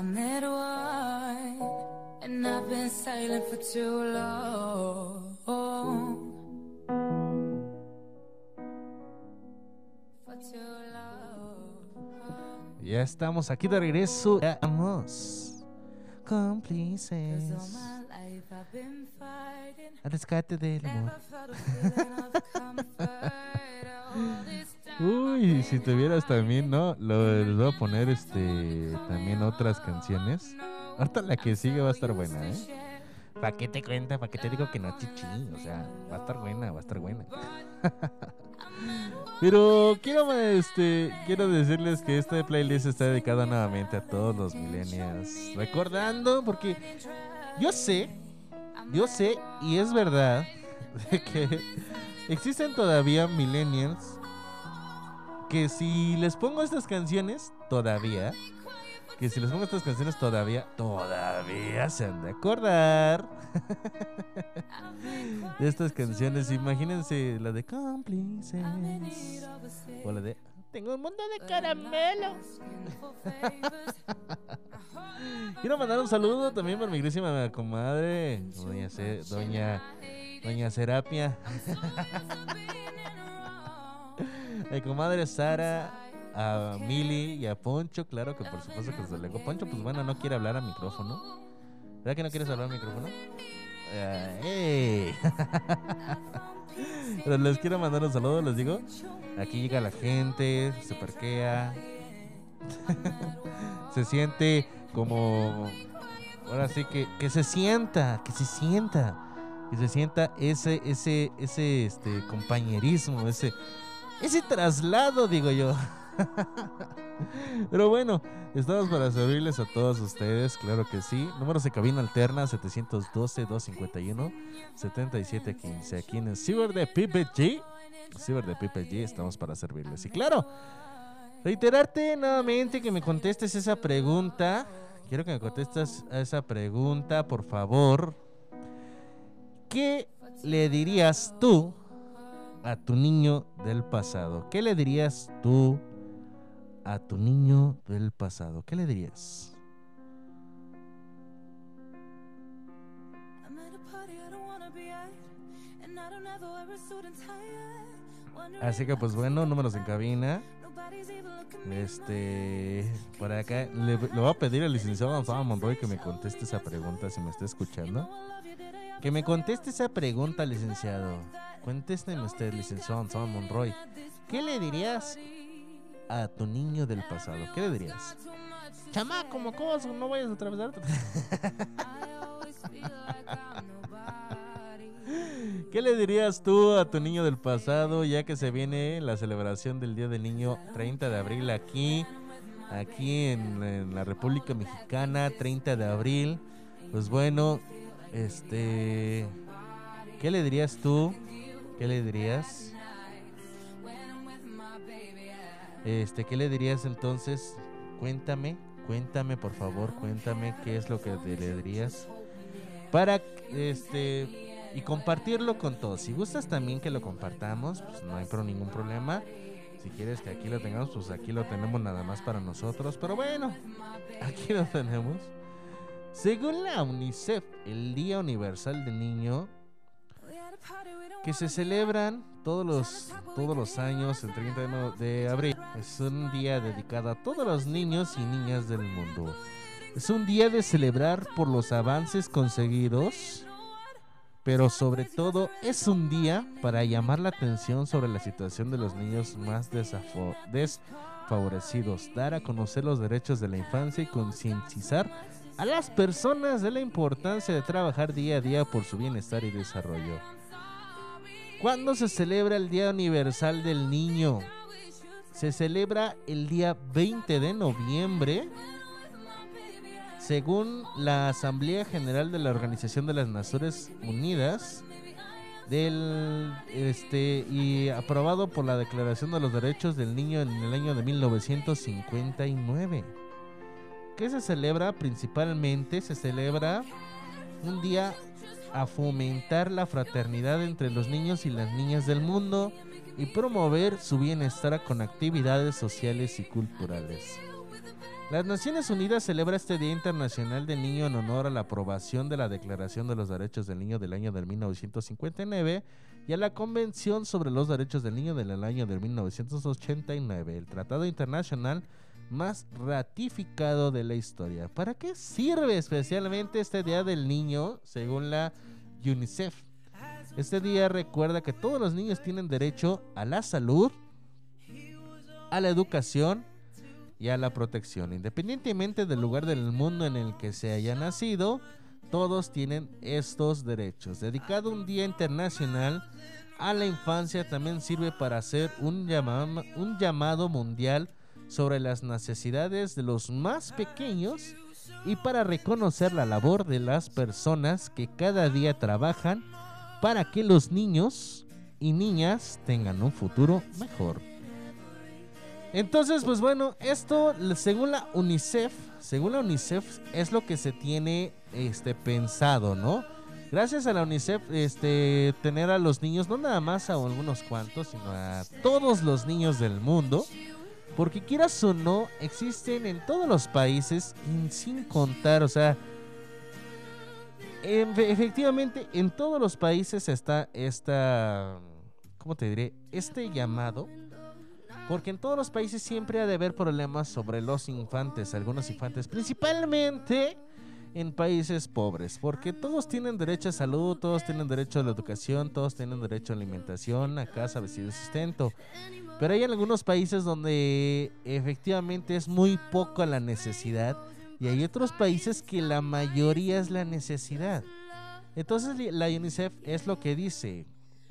Speaker 5: I met one, and I've been silent for too long. For too long.
Speaker 1: Ya estamos aquí de regreso. Vamos. Cómplices. Al rescate del amor. Uy, si tuvieras también, ¿no? Lo, les voy a poner este también otras canciones. Ahorita la que sigue va a estar buena, ¿eh? ¿Para qué te cuenta? ¿Para qué te digo que no, chichi? O sea, va a estar buena, va a estar buena. Pero quiero este quiero decirles que este playlist está dedicado nuevamente a todos los millennials. Recordando, porque yo sé, yo sé, y es verdad, que existen todavía millennials que si les pongo estas canciones, todavía, que si les pongo estas canciones todavía, todavía se han de acordar de estas canciones. Imagínense la de cómplices o la de Tengo un mundo de caramelo. Quiero mandar un saludo también para mi querísima comadre, doña, Ce- doña, doña Serapia. Mi comadre Sara, a Mili y a Poncho, claro que por supuesto que se le Poncho, pues bueno, no quiere hablar al micrófono. ¿Verdad que no quieres hablar al micrófono? ¡ey! Pero les quiero mandar un saludo, les digo. Aquí llega la gente, se parquea. se siente como. Ahora sí que, que se sienta, que se sienta. Que se sienta ese, ese, ese este, compañerismo, ese, ese traslado, digo yo. Pero bueno, estamos para servirles a todos ustedes, claro que sí. Números de cabina alterna 712-251-7715. Aquí en el Ciber de PPG. Ciber de PPG, estamos para servirles. Y claro, reiterarte nuevamente que me contestes esa pregunta. Quiero que me contestes a esa pregunta, por favor. ¿Qué le dirías tú a tu niño del pasado? ¿Qué le dirías tú a tu niño del pasado? ¿Qué le dirías? Así que pues bueno, números en cabina. Este, por acá le, le voy a pedir al licenciado Gonzalo Monroy que me conteste esa pregunta si me está escuchando. Que me conteste esa pregunta, licenciado. Contésteme usted, licenciado Gonzalo Monroy. ¿Qué le dirías a tu niño del pasado? ¿Qué le dirías? Chama, como cosa, no vayas a atravesarte. ¿Qué le dirías tú a tu niño del pasado ya que se viene la celebración del Día del Niño 30 de abril aquí, aquí en, en la República Mexicana, 30 de abril? Pues bueno, este, ¿qué le dirías tú? ¿Qué le dirías? Este, ¿qué le dirías entonces? Cuéntame, cuéntame por favor, cuéntame qué es lo que te le dirías para este y compartirlo con todos. Si gustas también que lo compartamos, pues no hay pro ningún problema. Si quieres que aquí lo tengamos, pues aquí lo tenemos nada más para nosotros. Pero bueno, aquí lo tenemos. Según la UNICEF, el Día Universal del Niño, que se celebran todos los, todos los años, el 30 de abril, es un día dedicado a todos los niños y niñas del mundo. Es un día de celebrar por los avances conseguidos pero sobre todo es un día para llamar la atención sobre la situación de los niños más desfavorecidos, dar a conocer los derechos de la infancia y concientizar a las personas de la importancia de trabajar día a día por su bienestar y desarrollo. ¿Cuándo se celebra el Día Universal del Niño? Se celebra el día 20 de noviembre según la Asamblea General de la Organización de las Naciones Unidas del este y aprobado por la Declaración de los Derechos del Niño en el año de 1959. ¿Qué se celebra principalmente? Se celebra un día a fomentar la fraternidad entre los niños y las niñas del mundo y promover su bienestar con actividades sociales y culturales. Las Naciones Unidas celebra este Día Internacional del Niño en honor a la aprobación de la Declaración de los Derechos del Niño del año de 1959 y a la Convención sobre los Derechos del Niño del año de 1989, el tratado internacional más ratificado de la historia. ¿Para qué sirve especialmente este Día del Niño según la UNICEF? Este día recuerda que todos los niños tienen derecho a la salud, a la educación y a la protección. Independientemente del lugar del mundo en el que se haya nacido, todos tienen estos derechos. Dedicado un día internacional a la infancia también sirve para hacer un, llama- un llamado mundial sobre las necesidades de los más pequeños y para reconocer la labor de las personas que cada día trabajan para que los niños y niñas tengan un futuro mejor. Entonces, pues bueno, esto según la UNICEF, según la UNICEF es lo que se tiene este pensado, ¿no? Gracias a la UNICEF, este tener a los niños no nada más a algunos cuantos, sino a todos los niños del mundo, porque quieras o no, existen en todos los países sin contar, o sea, en- efectivamente en todos los países está esta, ¿cómo te diré? Este llamado porque en todos los países siempre ha de haber problemas sobre los infantes, algunos infantes, principalmente en países pobres, porque todos tienen derecho a salud, todos tienen derecho a la educación, todos tienen derecho a alimentación, a casa, vestido y sustento. Pero hay algunos países donde efectivamente es muy poca la necesidad y hay otros países que la mayoría es la necesidad. Entonces la UNICEF es lo que dice.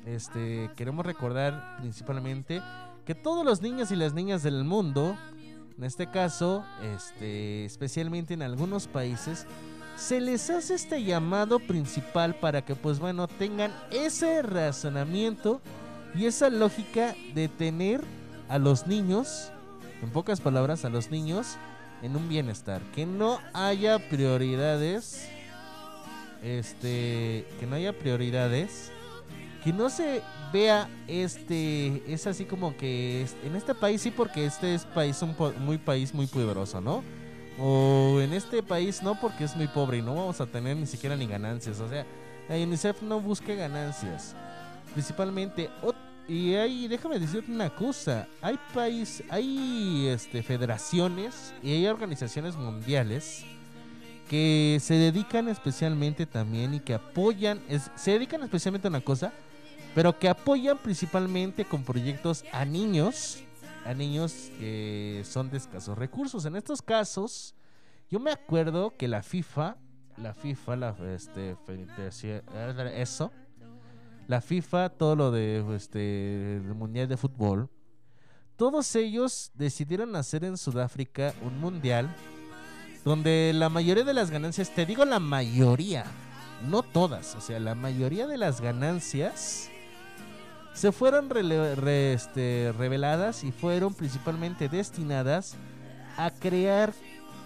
Speaker 1: Este, queremos recordar principalmente que todos los niños y las niñas del mundo, en este caso, este, especialmente en algunos países, se les hace este llamado principal para que, pues bueno, tengan ese razonamiento y esa lógica de tener a los niños, en pocas palabras, a los niños en un bienestar, que no haya prioridades, este, que no haya prioridades que no se vea este es así como que en este país sí porque este es país un muy país muy poderoso no o en este país no porque es muy pobre y no vamos a tener ni siquiera ni ganancias. O sea la UNICEF no busca ganancias principalmente y hay déjame decirte una cosa hay país hay este federaciones y hay organizaciones mundiales que se dedican especialmente también y que apoyan, se dedican especialmente a una cosa, pero que apoyan principalmente con proyectos a niños, a niños que son de escasos recursos. En estos casos, yo me acuerdo que la FIFA, la FIFA, la este, federación- eso, la FIFA, todo lo de este mundial de fútbol, todos ellos decidieron hacer en Sudáfrica un mundial donde la mayoría de las ganancias, te digo la mayoría, no todas, o sea, la mayoría de las ganancias se fueron este, reveladas y fueron principalmente destinadas a crear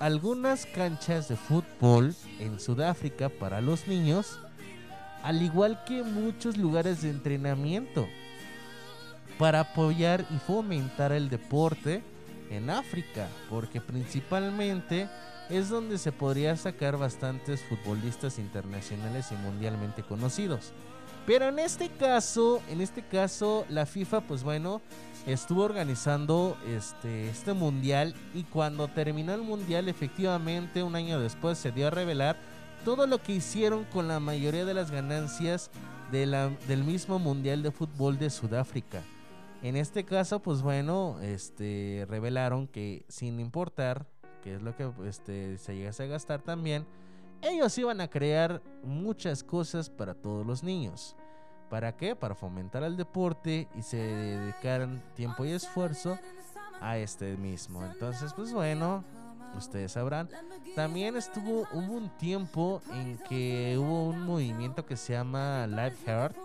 Speaker 1: algunas canchas de fútbol en Sudáfrica para los niños, al igual que muchos lugares de entrenamiento para apoyar y fomentar el deporte en África, porque principalmente es donde se podría sacar bastantes futbolistas internacionales y mundialmente conocidos. Pero en este caso, en este caso, la FIFA, pues bueno, estuvo organizando este, este mundial y cuando terminó el mundial, efectivamente, un año después se dio a revelar todo lo que hicieron con la mayoría de las ganancias del mismo Mundial de Fútbol de Sudáfrica. En este caso, pues bueno, este, revelaron que sin importar qué es lo que este, se llegase a gastar también, ellos iban a crear muchas cosas para todos los niños. ¿Para qué? Para fomentar el deporte y se dedicaran tiempo y esfuerzo a este mismo. Entonces, pues bueno, ustedes sabrán. También estuvo, hubo un tiempo en que hubo un movimiento que se llama Live Heart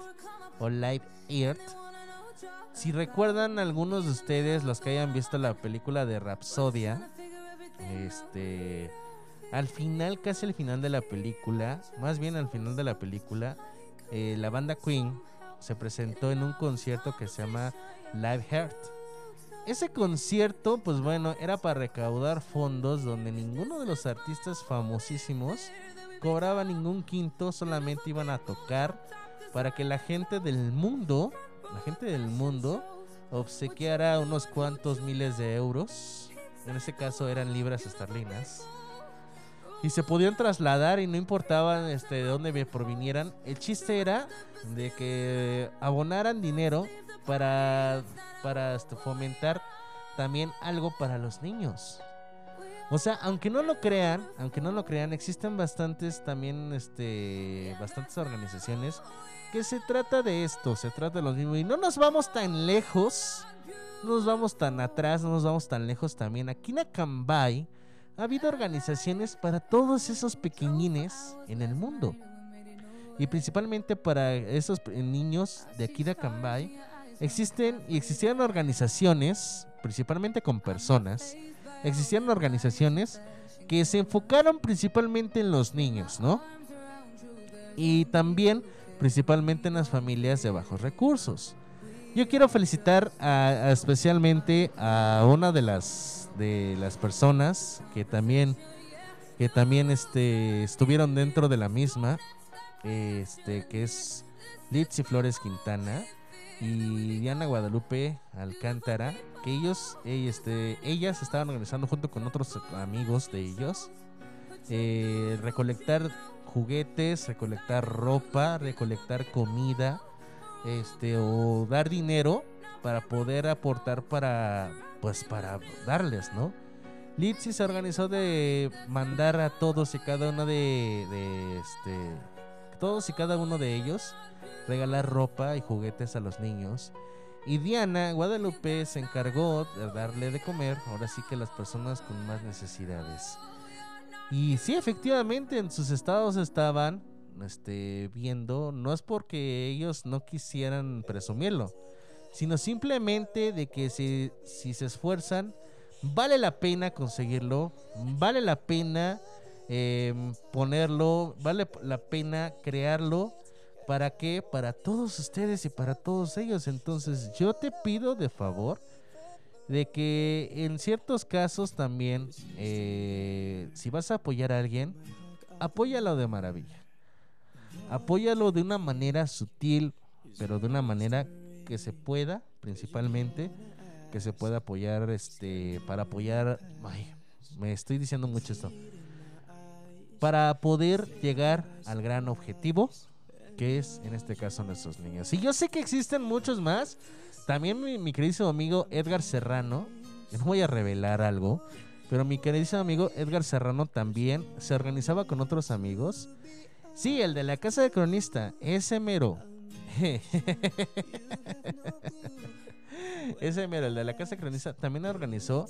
Speaker 1: o Live Earth. Si recuerdan algunos de ustedes, los que hayan visto la película de Rapsodia, este, al final, casi al final de la película, más bien al final de la película, eh, la banda Queen se presentó en un concierto que se llama Live Heart ese concierto, pues bueno, era para recaudar fondos donde ninguno de los artistas famosísimos cobraba ningún quinto, solamente iban a tocar para que la gente del mundo, la gente del mundo, obsequiara unos cuantos miles de euros. En ese caso eran libras esterlinas. Y se podían trasladar y no importaba este, de dónde provinieran. El chiste era de que abonaran dinero para, para este, fomentar también algo para los niños. O sea, aunque no lo crean, aunque no lo crean, existen bastantes también, este, bastantes organizaciones que se trata de esto, se trata de los mismos. Y no nos vamos tan lejos, no nos vamos tan atrás, no nos vamos tan lejos también. Aquí en Acambay ha habido organizaciones para todos esos pequeñines en el mundo. Y principalmente para esos niños de aquí de Acambay existen y existían organizaciones, principalmente con personas, existían organizaciones que se enfocaron principalmente en los niños, ¿no? Y también principalmente en las familias de bajos recursos. Yo quiero felicitar especialmente a una de las de las personas que también que también este estuvieron dentro de la misma, este que es Litzy Flores Quintana y Diana Guadalupe Alcántara, que ellos, este, ellas estaban organizando junto con otros amigos de ellos, eh, recolectar juguetes, recolectar ropa, recolectar comida, este, o dar dinero para poder aportar para, pues, para darles, ¿no? Litsi se organizó de mandar a todos y cada uno de, de este, todos y cada uno de ellos regalar ropa y juguetes a los niños. Y Diana Guadalupe se encargó de darle de comer, ahora sí que las personas con más necesidades. Y sí, efectivamente, en sus estados estaban este, viendo, no es porque ellos no quisieran presumirlo, sino simplemente de que si, si se esfuerzan, vale la pena conseguirlo, vale la pena em, ponerlo, vale la pena crearlo ¿Para qué? Para todos ustedes y para todos ellos. Entonces yo te pido de favor de que en ciertos casos también, eh, si vas a apoyar a alguien, apóyalo de maravilla. Apóyalo de una manera sutil, pero de una manera que se pueda, principalmente, que se pueda apoyar, este, para apoyar, ay, me estoy diciendo mucho esto, para poder llegar al gran objetivo que es en este caso nuestros niños. Y yo sé que existen muchos más. También mi, querido amigo Edgar Serrano, no voy a revelar algo, pero mi querido amigo Edgar Serrano también se organizaba con otros amigos. Sí, el de la casa de cronista, ese mero. ese mero, el de la casa de cronista, también organizó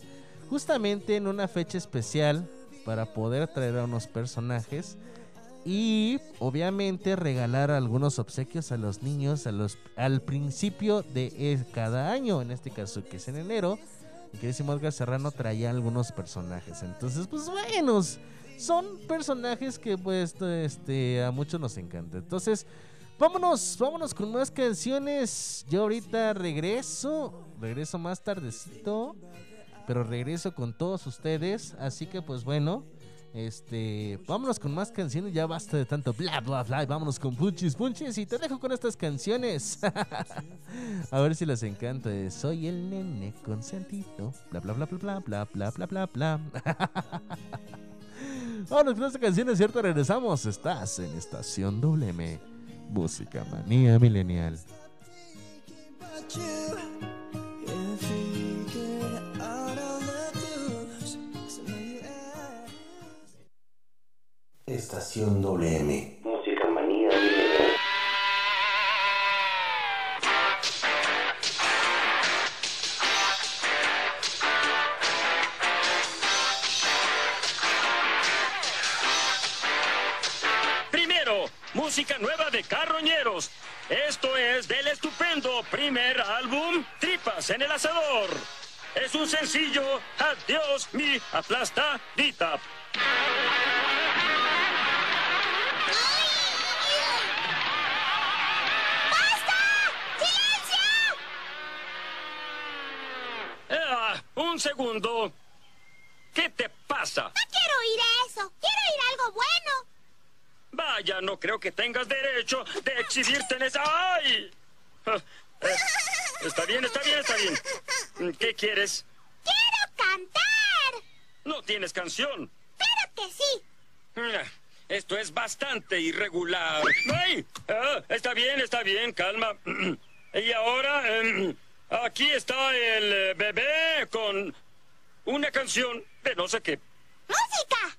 Speaker 1: justamente en una fecha especial para poder traer a unos personajes y obviamente regalar algunos obsequios a los niños a los, al principio de cada año, en este caso que es en enero. Y que decimos Edgar Serrano traía algunos personajes. Entonces, pues buenos. Son personajes que pues este, a muchos nos encanta. Entonces, vámonos, vámonos con más canciones. Yo ahorita regreso, regreso más tardecito, pero regreso con todos ustedes. Así que pues bueno. Este, vámonos con más canciones, ya basta de tanto bla bla bla, vámonos con punches punches y te dejo con estas canciones. A ver si les encanta. Soy el nene consentido. Bla bla bla bla bla bla bla bla bla bla. Vámonos con esta canción, es cierto, regresamos. Estás en Estación WM, Música Manía Milenial.
Speaker 6: Estación WM. Música manía.
Speaker 7: Primero, música nueva de Carroñeros. Esto es del estupendo primer álbum Tripas en el Asador. Es un sencillo Adiós mi aplastadita. Un segundo. ¿Qué te pasa?
Speaker 8: No quiero oír eso. Quiero oír algo bueno.
Speaker 7: Vaya, no creo que tengas derecho de exhibirte en esa... ¡Ay! Ah, eh, está bien, está bien, está bien. ¿Qué quieres?
Speaker 8: Quiero cantar.
Speaker 7: No tienes canción.
Speaker 8: Claro que sí.
Speaker 7: Ah, Esto es bastante irregular. ¡Ay! Ah, está bien, está bien, calma. Y ahora, em, aquí está el eh, bebé con una canción de no sé qué.
Speaker 8: ¡Música!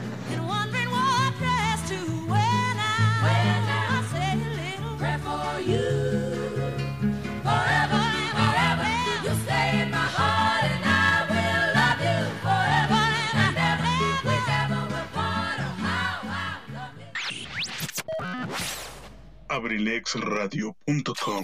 Speaker 9: abrilexradio.com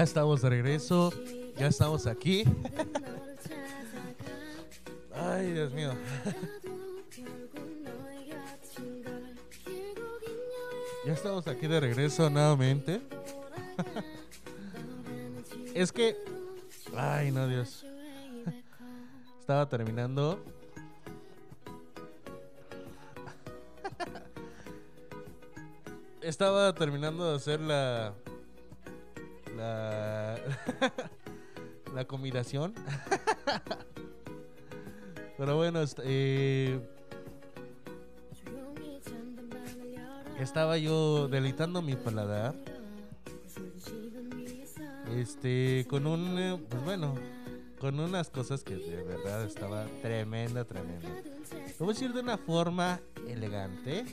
Speaker 1: Ya estamos de regreso. Ya estamos aquí. Ay, Dios mío. Ya estamos aquí de regreso nuevamente. Es que... Ay, no, Dios. Estaba terminando. Estaba terminando de hacer la... La... la combinación. Pero bueno, eh, estaba yo deleitando mi paladar. Este, con un, eh, pues bueno, con unas cosas que de verdad estaba tremenda, tremenda. Lo voy a decir de una forma elegante.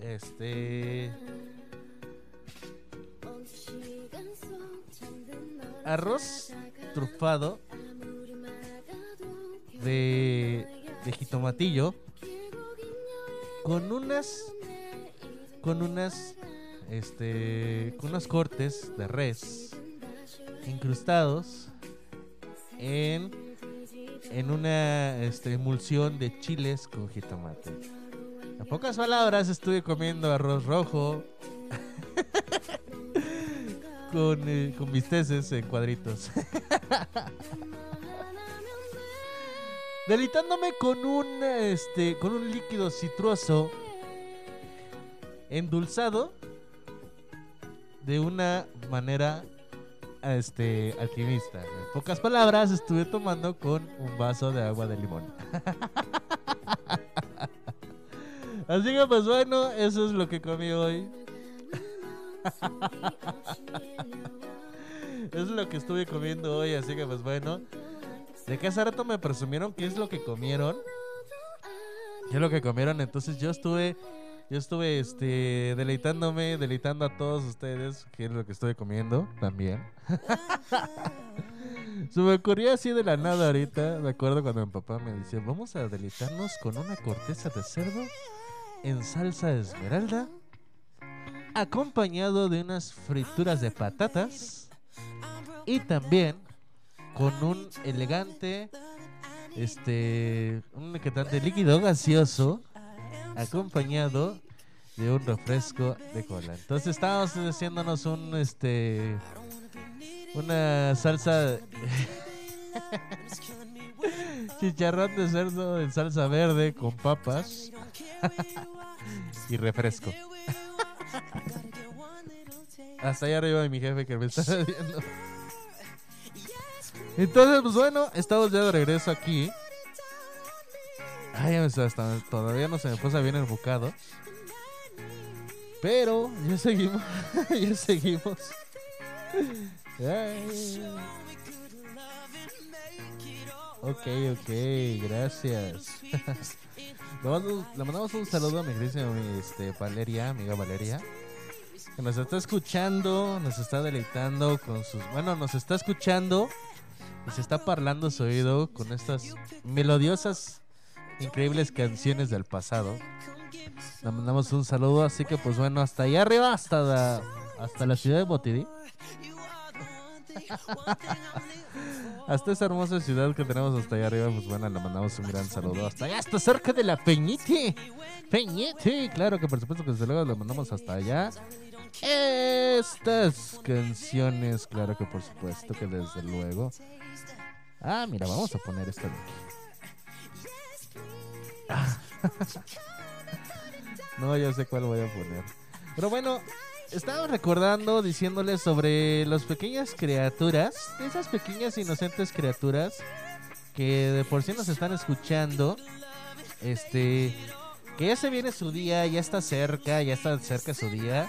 Speaker 1: Este, arroz trufado de, de jitomatillo con unas con unas este con unos cortes de res incrustados en en una este, emulsión de chiles con jitomate. En pocas palabras estuve comiendo arroz rojo con, eh, con bisteces en cuadritos. Deleitándome con un este con un líquido citruoso endulzado de una manera este alquimista. En pocas palabras, estuve tomando con un vaso de agua de limón. Así que pues bueno, eso es lo que comí hoy. Es lo que estuve comiendo hoy, así que pues bueno. De que hace rato me presumieron qué es lo que comieron. ¿Qué es lo que comieron? Entonces yo estuve, yo estuve este deleitándome, deleitando a todos ustedes qué es lo que estuve comiendo también. Se me ocurrió así de la nada ahorita. Me acuerdo cuando mi papá me decía, vamos a deleitarnos con una corteza de cerdo en salsa de esmeralda, acompañado de unas frituras de patatas y también con un elegante, este, un elegante líquido gaseoso, acompañado de un refresco de cola. Entonces estábamos haciéndonos un, este, una salsa chicharrón de cerdo en salsa verde con papas y refresco. Hasta allá arriba de mi jefe que me está viendo. Entonces, pues bueno, estamos ya de regreso aquí. Ay, hasta todavía no se me puso bien el bocado. Pero ya seguimos, ya seguimos. Ay. Ok, ok, gracias. le, mandamos un saludo a mi querida este, Valeria, amiga Valeria. Que nos está escuchando, nos está deleitando con sus... Bueno, nos está escuchando y se está parlando su oído con estas melodiosas, increíbles canciones del pasado. Le mandamos un saludo, así que pues bueno, hasta allá arriba, hasta la, hasta la ciudad de Botidí. hasta esa hermosa ciudad que tenemos hasta allá arriba, pues bueno, le mandamos un gran saludo. Hasta allá, hasta cerca de la Peñite. Peñite, claro que por supuesto que desde luego le mandamos hasta allá. Estas canciones, claro que por supuesto que desde luego. Ah, mira, vamos a poner esta de aquí. Ah. no, ya sé cuál voy a poner. Pero bueno, estaba recordando diciéndoles sobre las pequeñas criaturas, esas pequeñas inocentes criaturas que de por sí nos están escuchando este, que ya se viene su día, ya está cerca, ya está cerca su día.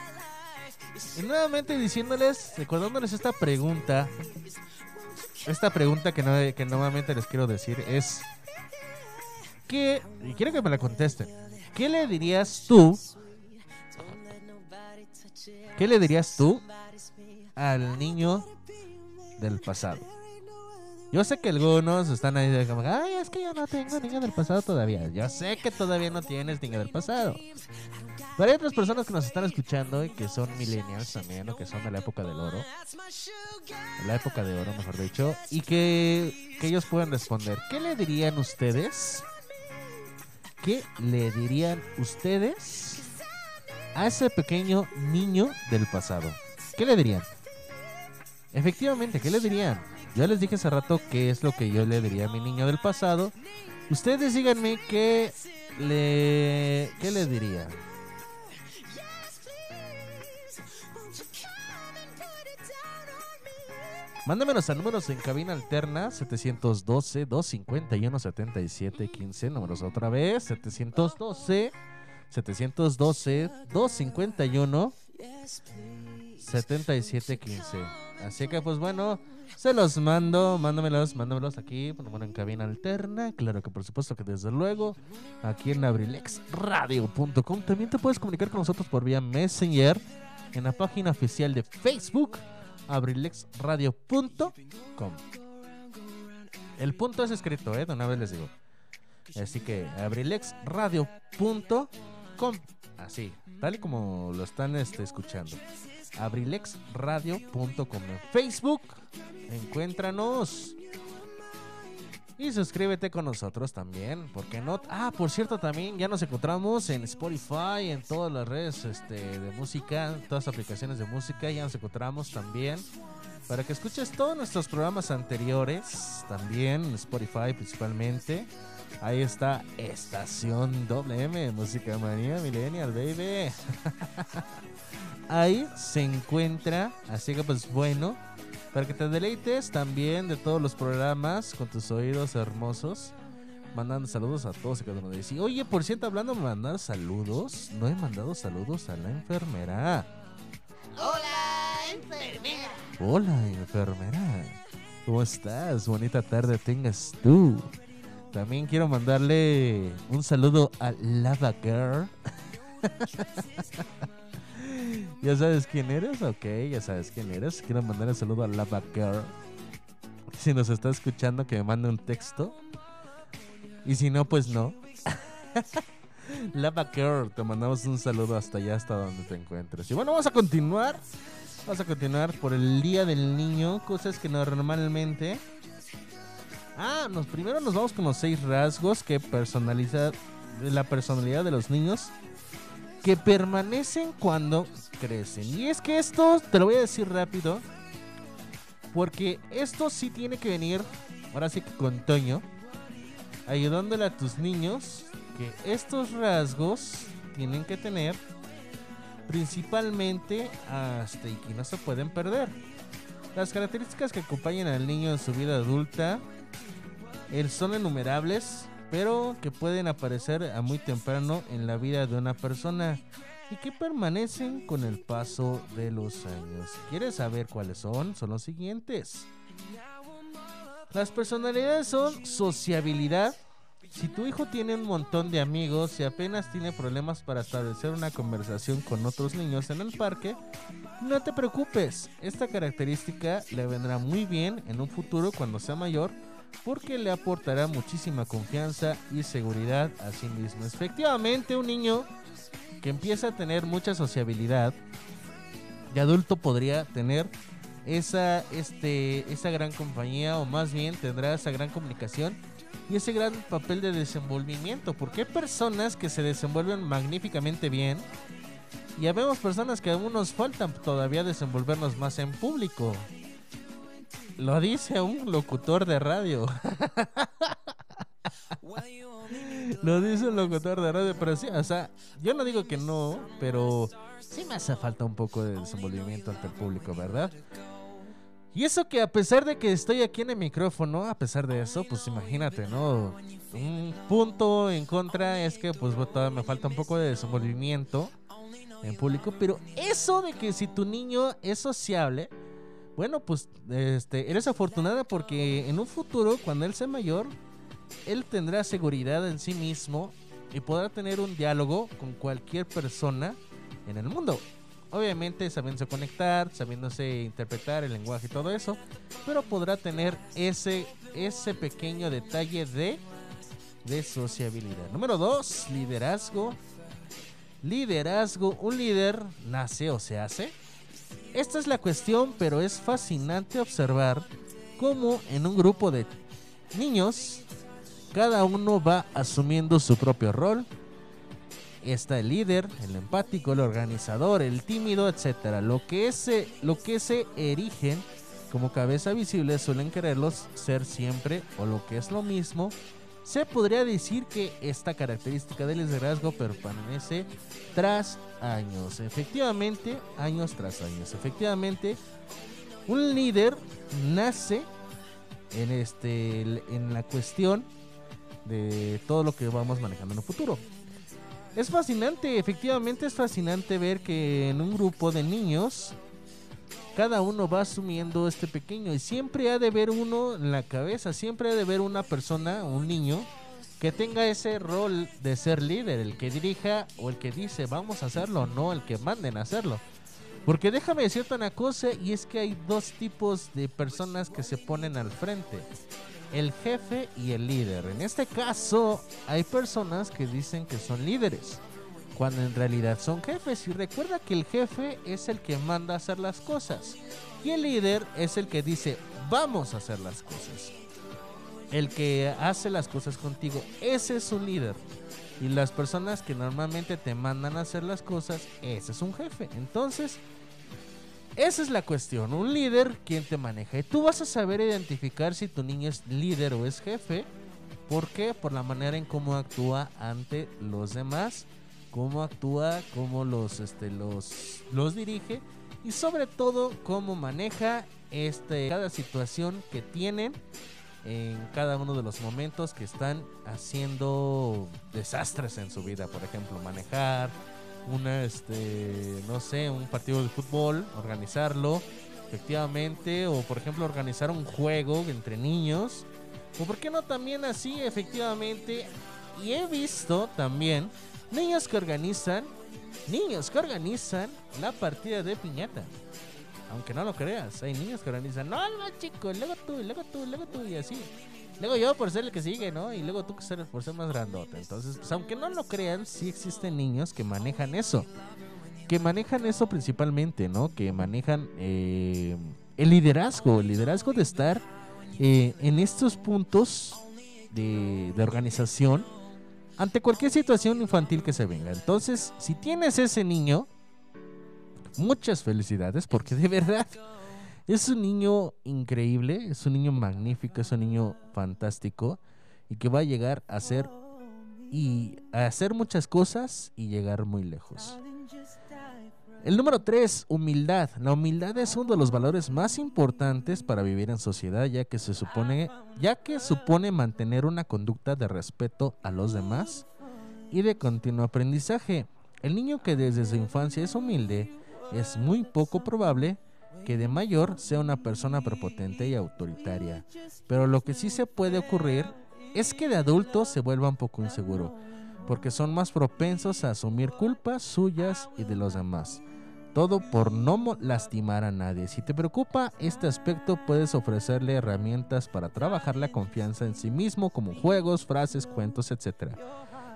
Speaker 1: Y nuevamente diciéndoles, recordándoles esta pregunta, esta pregunta que, no, que nuevamente les quiero decir es, ¿qué, y quiero que me la contesten, ¿qué le dirías tú? ¿Qué le dirías tú al niño del pasado? Yo sé que algunos están ahí de como, ay, es que yo no tengo niño del pasado todavía. Yo sé que todavía no tienes niño del pasado. Pero hay otras personas que nos están escuchando y que son millennials también, o que son de la época del oro. La época de oro, mejor dicho. Y que, que ellos puedan responder. ¿Qué le dirían ustedes? ¿Qué le dirían ustedes a ese pequeño niño del pasado? ¿Qué le dirían? Efectivamente, ¿qué le dirían? Yo les dije hace rato qué es lo que yo le diría a mi niño del pasado. Ustedes díganme qué le, qué le diría. Mándamelos a números en cabina alterna 712-251-7715. Números otra vez 712-751-7715. Así que pues bueno, se los mando, mándamelos, mándamelos aquí, bueno, en cabina alterna. Claro que por supuesto que desde luego, aquí en abrilexradio.com. También te puedes comunicar con nosotros por vía Messenger en la página oficial de Facebook, abrilexradio.com. El punto es escrito, ¿eh? De una vez les digo. Así que abrilexradio.com. Así, tal y como lo están este, escuchando abrilexradio.com en Facebook. Encuéntranos. Y suscríbete con nosotros también, porque no? Ah, por cierto, también ya nos encontramos en Spotify, en todas las redes este, de música, todas las aplicaciones de música, ya nos encontramos también. Para que escuches todos nuestros programas anteriores, también en Spotify principalmente. Ahí está Estación WM, Música Manía Millennial, baby. Ahí se encuentra, así que pues bueno, para que te deleites también de todos los programas con tus oídos hermosos. Mandando saludos a todos y cada uno de ellos. Y oye, por cierto, hablando de mandar saludos, no he mandado saludos a la enfermera.
Speaker 9: Hola, enfermera.
Speaker 1: Hola, enfermera. ¿Cómo estás? Bonita tarde tengas tú. También quiero mandarle un saludo a Lava Girl. ¿Ya sabes quién eres? Ok, ya sabes quién eres. Quiero mandar un saludo a Lava Girl. Si nos está escuchando, que me mande un texto. Y si no, pues no. Lava Girl, te mandamos un saludo hasta allá, hasta donde te encuentres. Y bueno, vamos a continuar. Vamos a continuar por el Día del Niño. Cosas que normalmente... Ah, nos, primero nos vamos con los seis rasgos que personaliza la personalidad de los niños que permanecen cuando crecen. Y es que esto, te lo voy a decir rápido, porque esto sí tiene que venir, ahora sí que con Toño, ayudándole a tus niños que estos rasgos tienen que tener principalmente hasta y que no se pueden perder. Las características que acompañan al niño en su vida adulta son enumerables pero que pueden aparecer a muy temprano en la vida de una persona y que permanecen con el paso de los años. ¿Quieres saber cuáles son? Son los siguientes. Las personalidades son sociabilidad. Si tu hijo tiene un montón de amigos y apenas tiene problemas para establecer una conversación con otros niños en el parque, no te preocupes. Esta característica le vendrá muy bien en un futuro cuando sea mayor porque le aportará muchísima confianza y seguridad a sí mismo. Efectivamente, un niño que empieza a tener mucha sociabilidad, de adulto podría tener esa, este, esa gran compañía o más bien tendrá esa gran comunicación y ese gran papel de desenvolvimiento, porque hay personas que se desenvuelven magníficamente bien y habemos personas que aún nos faltan todavía desenvolvernos más en público. Lo dice un locutor de radio. Lo dice un locutor de radio, pero sí, o sea, yo no digo que no, pero sí me hace falta un poco de desenvolvimiento ante el público, ¿verdad? Y eso que a pesar de que estoy aquí en el micrófono, a pesar de eso, pues imagínate, ¿no? Un punto en contra es que pues todavía me falta un poco de desenvolvimiento en público, pero eso de que si tu niño es sociable, bueno, pues este, eres afortunada porque en un futuro, cuando él sea mayor, él tendrá seguridad en sí mismo y podrá tener un diálogo con cualquier persona en el mundo. Obviamente sabiéndose conectar, sabiéndose interpretar el lenguaje y todo eso, pero podrá tener ese, ese pequeño detalle de, de sociabilidad. Número 2, liderazgo. Liderazgo, un líder nace o se hace. Esta es la cuestión, pero es fascinante observar cómo en un grupo de niños cada uno va asumiendo su propio rol. Está el líder, el empático, el organizador, el tímido, etc. Lo que, se, lo que erigen como cabeza visible suelen quererlos ser siempre o lo que es lo mismo. Se podría decir que esta característica del liderazgo permanece tras años. Efectivamente, años tras años. Efectivamente, un líder nace en este en la cuestión de todo lo que vamos manejando en el futuro. Es fascinante, efectivamente es fascinante ver que en un grupo de niños cada uno va asumiendo este pequeño y siempre ha de ver uno en la cabeza, siempre ha de ver una persona, un niño, que tenga ese rol de ser líder, el que dirija o el que dice vamos a hacerlo, no el que manden a hacerlo. Porque déjame decirte una cosa y es que hay dos tipos de personas que se ponen al frente el jefe y el líder. En este caso, hay personas que dicen que son líderes, cuando en realidad son jefes. Y recuerda que el jefe es el que manda a hacer las cosas. Y el líder es el que dice, vamos a hacer las cosas. El que hace las cosas contigo, ese es un líder. Y las personas que normalmente te mandan a hacer las cosas, ese es un jefe. Entonces, esa es la cuestión. Un líder, quien te maneja? Y tú vas a saber identificar si tu niño es líder o es jefe. ¿Por qué? Por la manera en cómo actúa ante los demás, cómo actúa, cómo los, este, los, los dirige y sobre todo cómo maneja este, cada situación que tienen en cada uno de los momentos que están haciendo desastres en su vida. Por ejemplo, manejar, una, este, no sé, un partido de fútbol, organizarlo, efectivamente, o por ejemplo organizar un juego entre niños, o por qué no también así, efectivamente, y he visto también niños que organizan, niños que organizan la partida de piñata. Aunque no lo creas, hay niños que organizan, no, no, chico, luego tú, luego tú, luego tú, y así. Luego yo por ser el que sigue, ¿no? Y luego tú por ser más grandote. Entonces, pues aunque no lo crean, sí existen niños que manejan eso. Que manejan eso principalmente, ¿no? Que manejan eh, el liderazgo, el liderazgo de estar eh, en estos puntos de organización ante cualquier situación infantil que se venga. Entonces, si tienes ese niño, muchas felicidades porque de verdad es un niño increíble, es un niño magnífico, es un niño fantástico y que va a llegar a ser y a hacer muchas cosas y llegar muy lejos. El número 3, humildad. La humildad es uno de los valores más importantes para vivir en sociedad, ya que se supone, ya que supone mantener una conducta de respeto a los demás y de continuo aprendizaje. El niño que desde su infancia es humilde es muy poco probable que de mayor sea una persona prepotente y autoritaria. Pero lo que sí se puede ocurrir es que de adulto se vuelva un poco inseguro, porque son más propensos a asumir culpas suyas y de los demás. Todo por no lastimar a nadie. Si te preocupa este aspecto, puedes ofrecerle herramientas para trabajar la confianza en sí mismo, como juegos, frases, cuentos, etc.,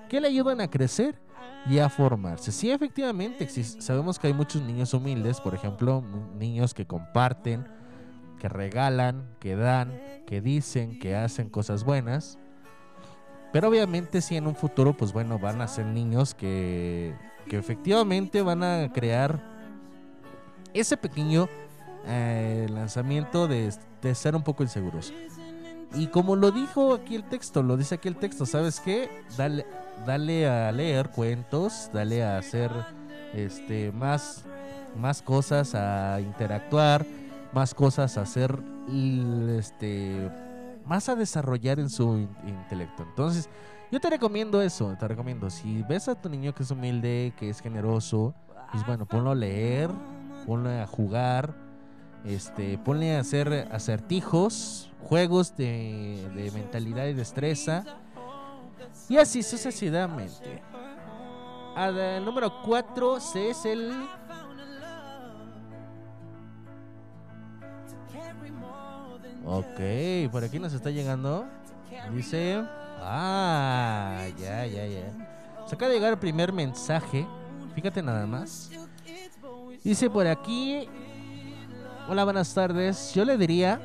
Speaker 1: que le ayudan a crecer y a formarse. Sí, efectivamente, sabemos que hay muchos niños humildes, por ejemplo, niños que comparten, que regalan, que dan, que dicen, que hacen cosas buenas. Pero obviamente si en un futuro, pues bueno, van a ser niños que, que efectivamente van a crear ese pequeño eh, lanzamiento de, de ser un poco inseguros. Y como lo dijo aquí el texto, lo dice aquí el texto, ¿sabes qué? Dale, dale a leer cuentos, dale a hacer este más, más cosas, a interactuar, más cosas a hacer, este, más a desarrollar en su in- intelecto. Entonces, yo te recomiendo eso, te recomiendo. Si ves a tu niño que es humilde, que es generoso, pues bueno, ponlo a leer, ponlo a jugar, este, ponle a hacer acertijos, juegos de, de mentalidad y destreza, y así sucesivamente. El número 4 es el. Ok, por aquí nos está llegando. Dice. Ah, ya, ya, ya. Se acaba de llegar el primer mensaje. Fíjate nada más. Dice por aquí. Hola, buenas tardes. Yo le diría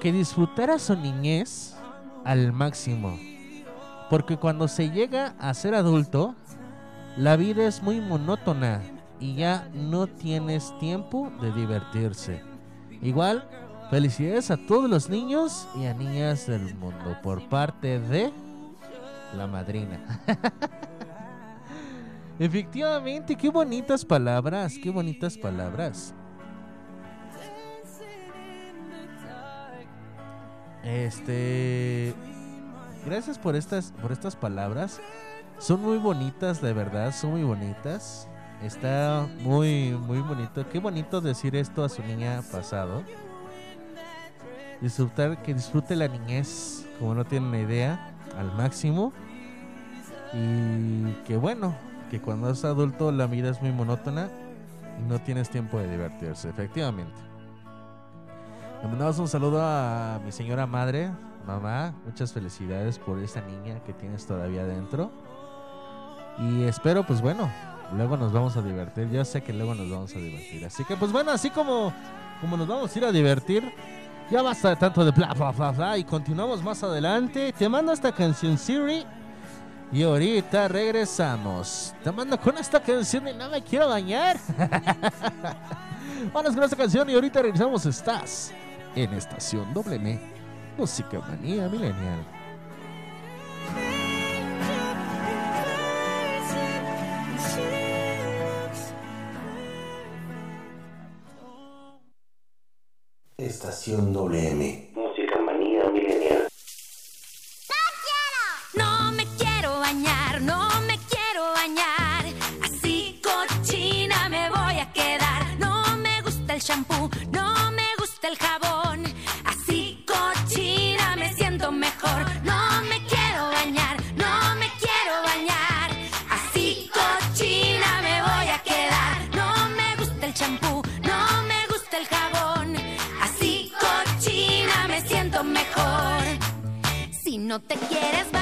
Speaker 1: que disfrutara su niñez al máximo. Porque cuando se llega a ser adulto, la vida es muy monótona y ya no tienes tiempo de divertirse. Igual, felicidades a todos los niños y a niñas del mundo por parte de la madrina. Efectivamente, qué bonitas palabras, qué bonitas palabras. Este, gracias por estas por estas palabras. Son muy bonitas, de verdad, son muy bonitas. Está muy muy bonito. Qué bonito decir esto a su niña pasado. Disfrutar que disfrute la niñez, como no tienen una idea, al máximo. Y que bueno, que cuando es adulto la vida es muy monótona y no tienes tiempo de divertirse, efectivamente. Le mandamos un saludo a mi señora madre, mamá. Muchas felicidades por esa niña que tienes todavía dentro. Y espero, pues bueno, luego nos vamos a divertir. Yo sé que luego nos vamos a divertir. Así que, pues bueno, así como, como nos vamos a ir a divertir, ya basta de tanto de bla, bla, bla, bla. Y continuamos más adelante. Te mando esta canción, Siri. Y ahorita regresamos. Te mando con esta canción y no me quiero bañar. Vamos con esta canción y ahorita regresamos. Estás en Estación WM, Música Manía Millennial.
Speaker 6: Estación WM.
Speaker 9: No te quieres bañar,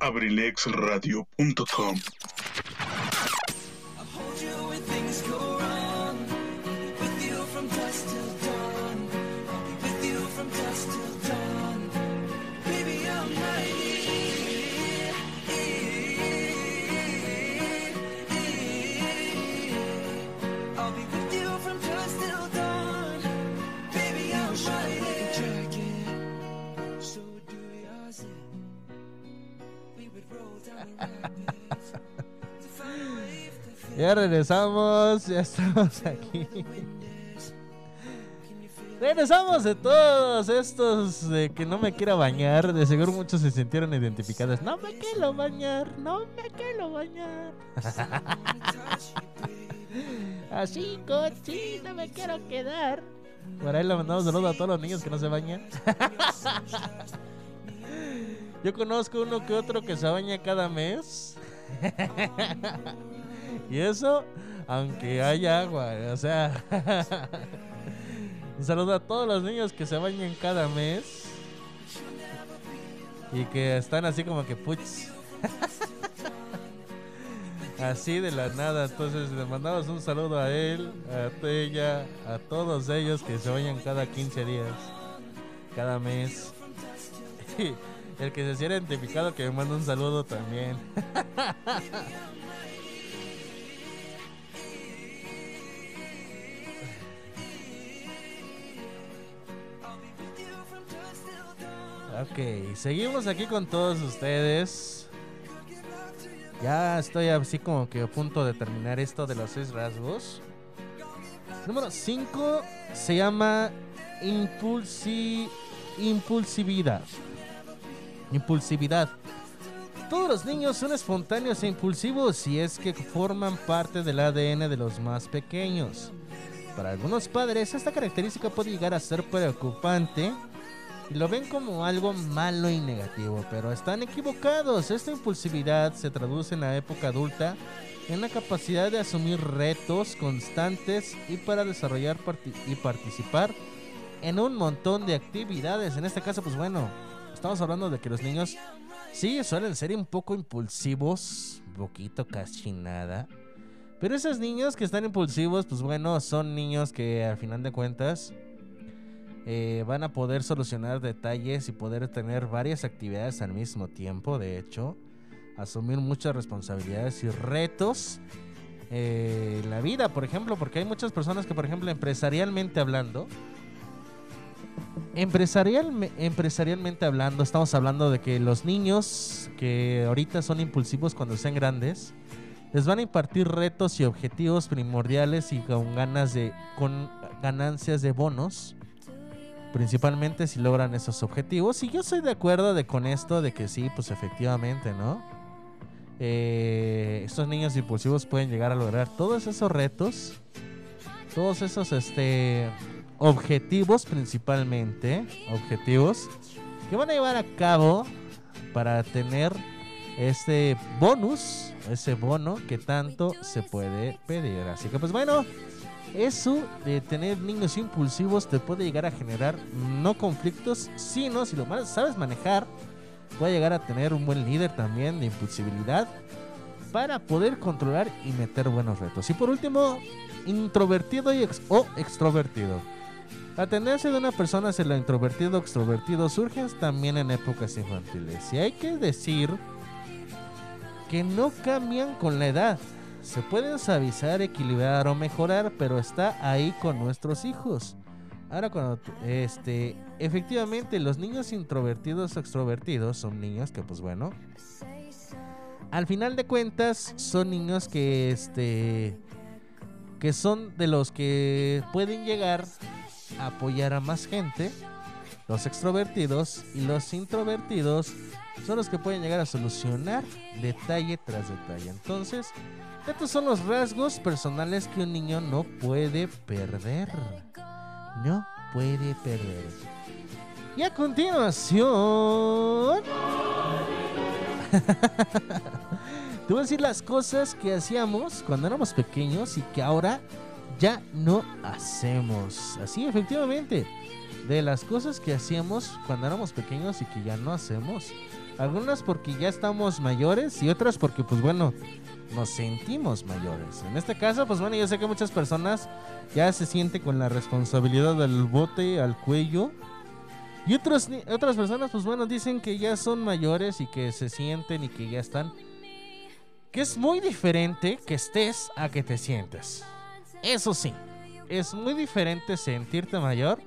Speaker 10: abrilexradio.com
Speaker 1: Ya regresamos, ya estamos aquí. Regresamos de todos estos de que no me quiera bañar. De seguro muchos se sintieron identificados. No me quiero bañar, no me quiero bañar. Así, cochi, no me quiero quedar. Por ahí le mandamos saludos a todos los niños que no se bañan. Yo conozco uno que otro que se baña cada mes. y eso, aunque haya agua, o sea. Un saludo a todos los niños que se bañan cada mes. Y que están así como que puch. así de la nada. Entonces le mandamos un saludo a él, a ella, a todos ellos que se bañan cada 15 días, cada mes. El que se sienta identificado que me manda un saludo también. Ok, seguimos aquí con todos ustedes. Ya estoy así como que a punto de terminar esto de los seis rasgos. Número 5 se llama impulsi impulsividad. Impulsividad. Todos los niños son espontáneos e impulsivos y es que forman parte del ADN de los más pequeños. Para algunos padres esta característica puede llegar a ser preocupante lo ven como algo malo y negativo, pero están equivocados. Esta impulsividad se traduce en la época adulta en la capacidad de asumir retos constantes y para desarrollar y participar en un montón de actividades. En este caso, pues bueno, estamos hablando de que los niños sí suelen ser un poco impulsivos, un poquito casi nada. Pero esos niños que están impulsivos, pues bueno, son niños que al final de cuentas eh, van a poder solucionar detalles y poder tener varias actividades al mismo tiempo, de hecho, asumir muchas responsabilidades y retos eh, la vida, por ejemplo, porque hay muchas personas que, por ejemplo, empresarialmente hablando, Empresarial, empresarialmente hablando, estamos hablando de que los niños que ahorita son impulsivos cuando sean grandes, les van a impartir retos y objetivos primordiales y con ganas de con ganancias de bonos, principalmente si logran esos objetivos. Y yo estoy de acuerdo de con esto de que sí, pues efectivamente, ¿no? Eh, estos niños impulsivos pueden llegar a lograr todos esos retos, todos esos este objetivos principalmente, objetivos que van a llevar a cabo para tener este bonus, ese bono que tanto se puede pedir. Así que pues bueno, eso de tener niños impulsivos te puede llegar a generar no conflictos, sino si lo sabes manejar, puede llegar a tener un buen líder también de impulsibilidad para poder controlar y meter buenos retos. Y por último, introvertido o extrovertido. La tendencia de una persona hacia lo introvertido o extrovertido surge también en épocas infantiles. Y hay que decir que no cambian con la edad. Se pueden suavizar, equilibrar o mejorar, pero está ahí con nuestros hijos. Ahora cuando este efectivamente los niños introvertidos o extrovertidos son niños que pues bueno, al final de cuentas son niños que este que son de los que pueden llegar a apoyar a más gente. Los extrovertidos y los introvertidos son los que pueden llegar a solucionar detalle tras detalle. Entonces, estos son los rasgos personales que un niño no puede perder. No puede perder. Y a continuación... Te voy a decir las cosas que hacíamos cuando éramos pequeños y que ahora ya no hacemos. Así, efectivamente. De las cosas que hacíamos cuando éramos pequeños y que ya no hacemos. Algunas porque ya estamos mayores y otras porque, pues bueno, nos sentimos mayores. En este caso, pues bueno, yo sé que muchas personas ya se sienten con la responsabilidad del bote al cuello. Y otros, otras personas, pues bueno, dicen que ya son mayores y que se sienten y que ya están. Que es muy diferente que estés a que te sientes. Eso sí, es muy diferente sentirte mayor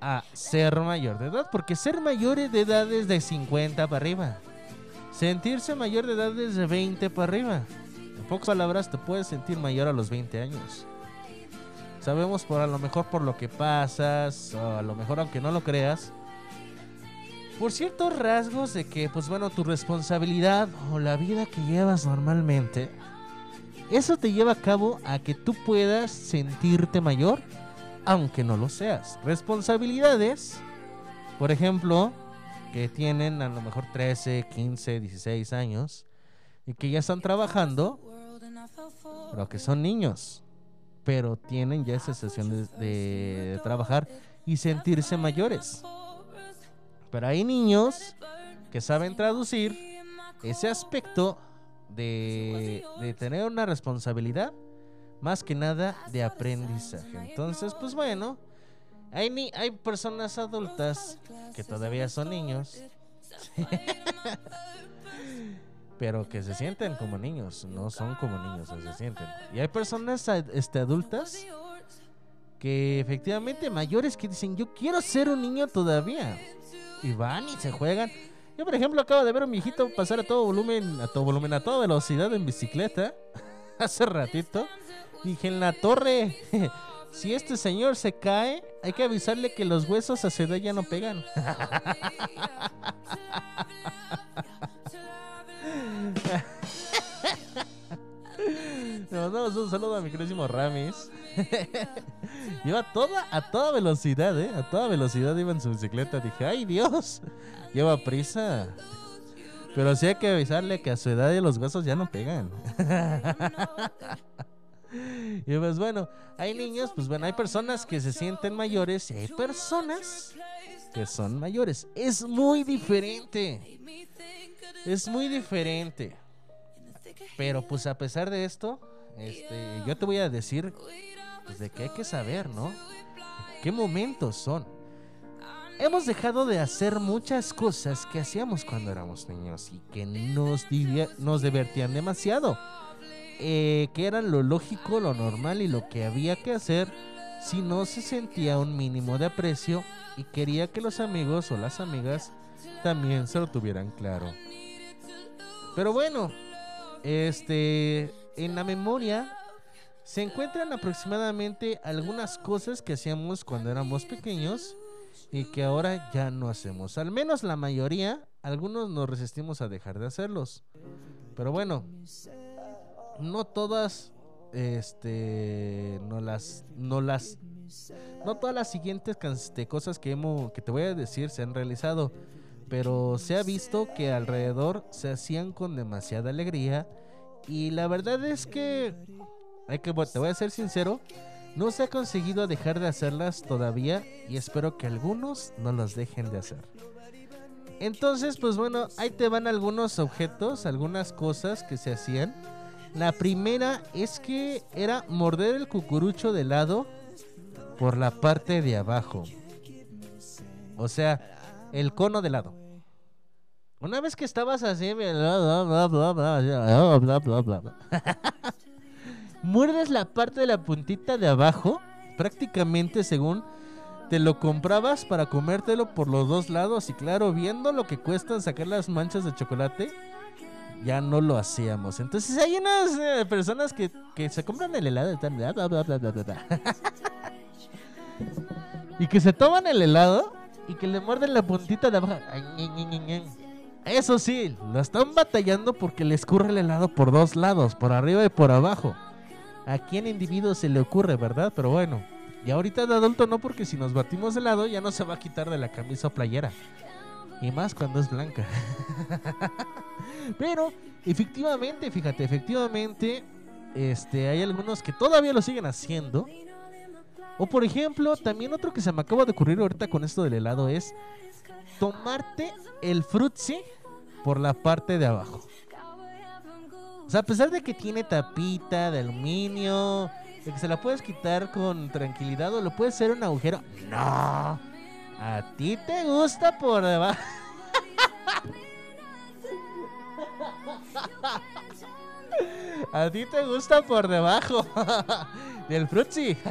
Speaker 1: a ser mayor de edad. Porque ser mayor de edad es de 50 para arriba. Sentirse mayor de edad es de 20 para arriba. En pocas palabras, te puedes sentir mayor a los 20 años. Sabemos por a lo mejor por lo que pasas, o a lo mejor aunque no lo creas, por ciertos rasgos de que, pues bueno, tu responsabilidad o la vida que llevas normalmente, eso te lleva a cabo a que tú puedas sentirte mayor, aunque no lo seas. Responsabilidades, por ejemplo, que tienen a lo mejor 13, 15, 16 años y que ya están trabajando, pero que son niños, pero tienen ya esa sensación de, trabajar y sentirse mayores. Pero hay niños que saben traducir ese aspecto de, de tener una responsabilidad más que nada de aprendizaje. Entonces, pues bueno, hay, ni, hay personas adultas que todavía son niños, pero que se sienten como niños, no son como niños, se sienten. Y hay personas este, adultas que efectivamente mayores que dicen, yo quiero ser un niño todavía. Y van y se juegan. Yo, por ejemplo, acabo de ver a mi hijito pasar a todo volumen, a todo volumen, a toda velocidad en bicicleta. Hace ratito. Dije, en la torre. Si este señor se cae, hay que avisarle que los huesos a su edad ya no pegan. Le mandamos un saludo a mi queridísimo Ramis. Lleva toda, a toda velocidad, ¿eh? A toda velocidad iba en su bicicleta. Dije, ¡ay Dios! Lleva prisa. Pero sí hay que avisarle que a su edad los huesos ya no pegan. Y pues bueno, hay niños, pues bueno, hay personas que se sienten mayores y hay personas que son mayores. Es muy diferente. Es muy diferente. Pero pues a pesar de esto, este, yo te voy a decir pues, de que hay que saber, ¿no? ¿Qué momentos son? Hemos dejado de hacer muchas cosas que hacíamos cuando éramos niños y que nos, nos divertían demasiado. Eh, que era lo lógico, lo normal y lo que había que hacer si no se sentía un mínimo de aprecio y quería que los amigos o las amigas también se lo tuvieran claro. Pero bueno, este en la memoria se encuentran aproximadamente algunas cosas que hacíamos cuando éramos pequeños y que ahora ya no hacemos. Al menos la mayoría, algunos nos resistimos a dejar de hacerlos. Pero bueno, no todas este no las no las no todas las siguientes este, cosas que te voy a decir se han realizado pero se ha visto que alrededor se hacían con demasiada alegría y la verdad es que hay que te voy a ser sincero no se ha conseguido dejar de hacerlas todavía y espero que algunos no las dejen de hacer. Entonces pues bueno ahí te van algunos objetos algunas cosas que se hacían la primera es que era morder el cucurucho de lado por la parte de abajo. O sea, el cono de lado. Una vez que estabas así, muerdes la parte de la puntita de abajo, prácticamente según te lo comprabas para comértelo por los dos lados y claro, viendo lo que cuesta sacar las manchas de chocolate, ya no lo hacíamos. Entonces hay unas eh, personas que, que se compran el helado y bla, y que se toman el helado y que le muerden la puntita de abajo. Eso sí, lo están batallando porque le escurre el helado por dos lados, por arriba y por abajo. ¿A quién individuo se le ocurre, verdad? Pero bueno. Y ahorita de adulto no, porque si nos batimos de helado ya no se va a quitar de la camisa o playera. Y más cuando es blanca. Pero, efectivamente, fíjate, efectivamente, este, hay algunos que todavía lo siguen haciendo. O por ejemplo, también otro que se me acaba de ocurrir ahorita con esto del helado es tomarte el frutzi por la parte de abajo. O sea, a pesar de que tiene tapita de aluminio, de que se la puedes quitar con tranquilidad o lo puedes hacer un agujero. No. A ti te gusta por debajo. A ti te gusta por debajo del frutzi.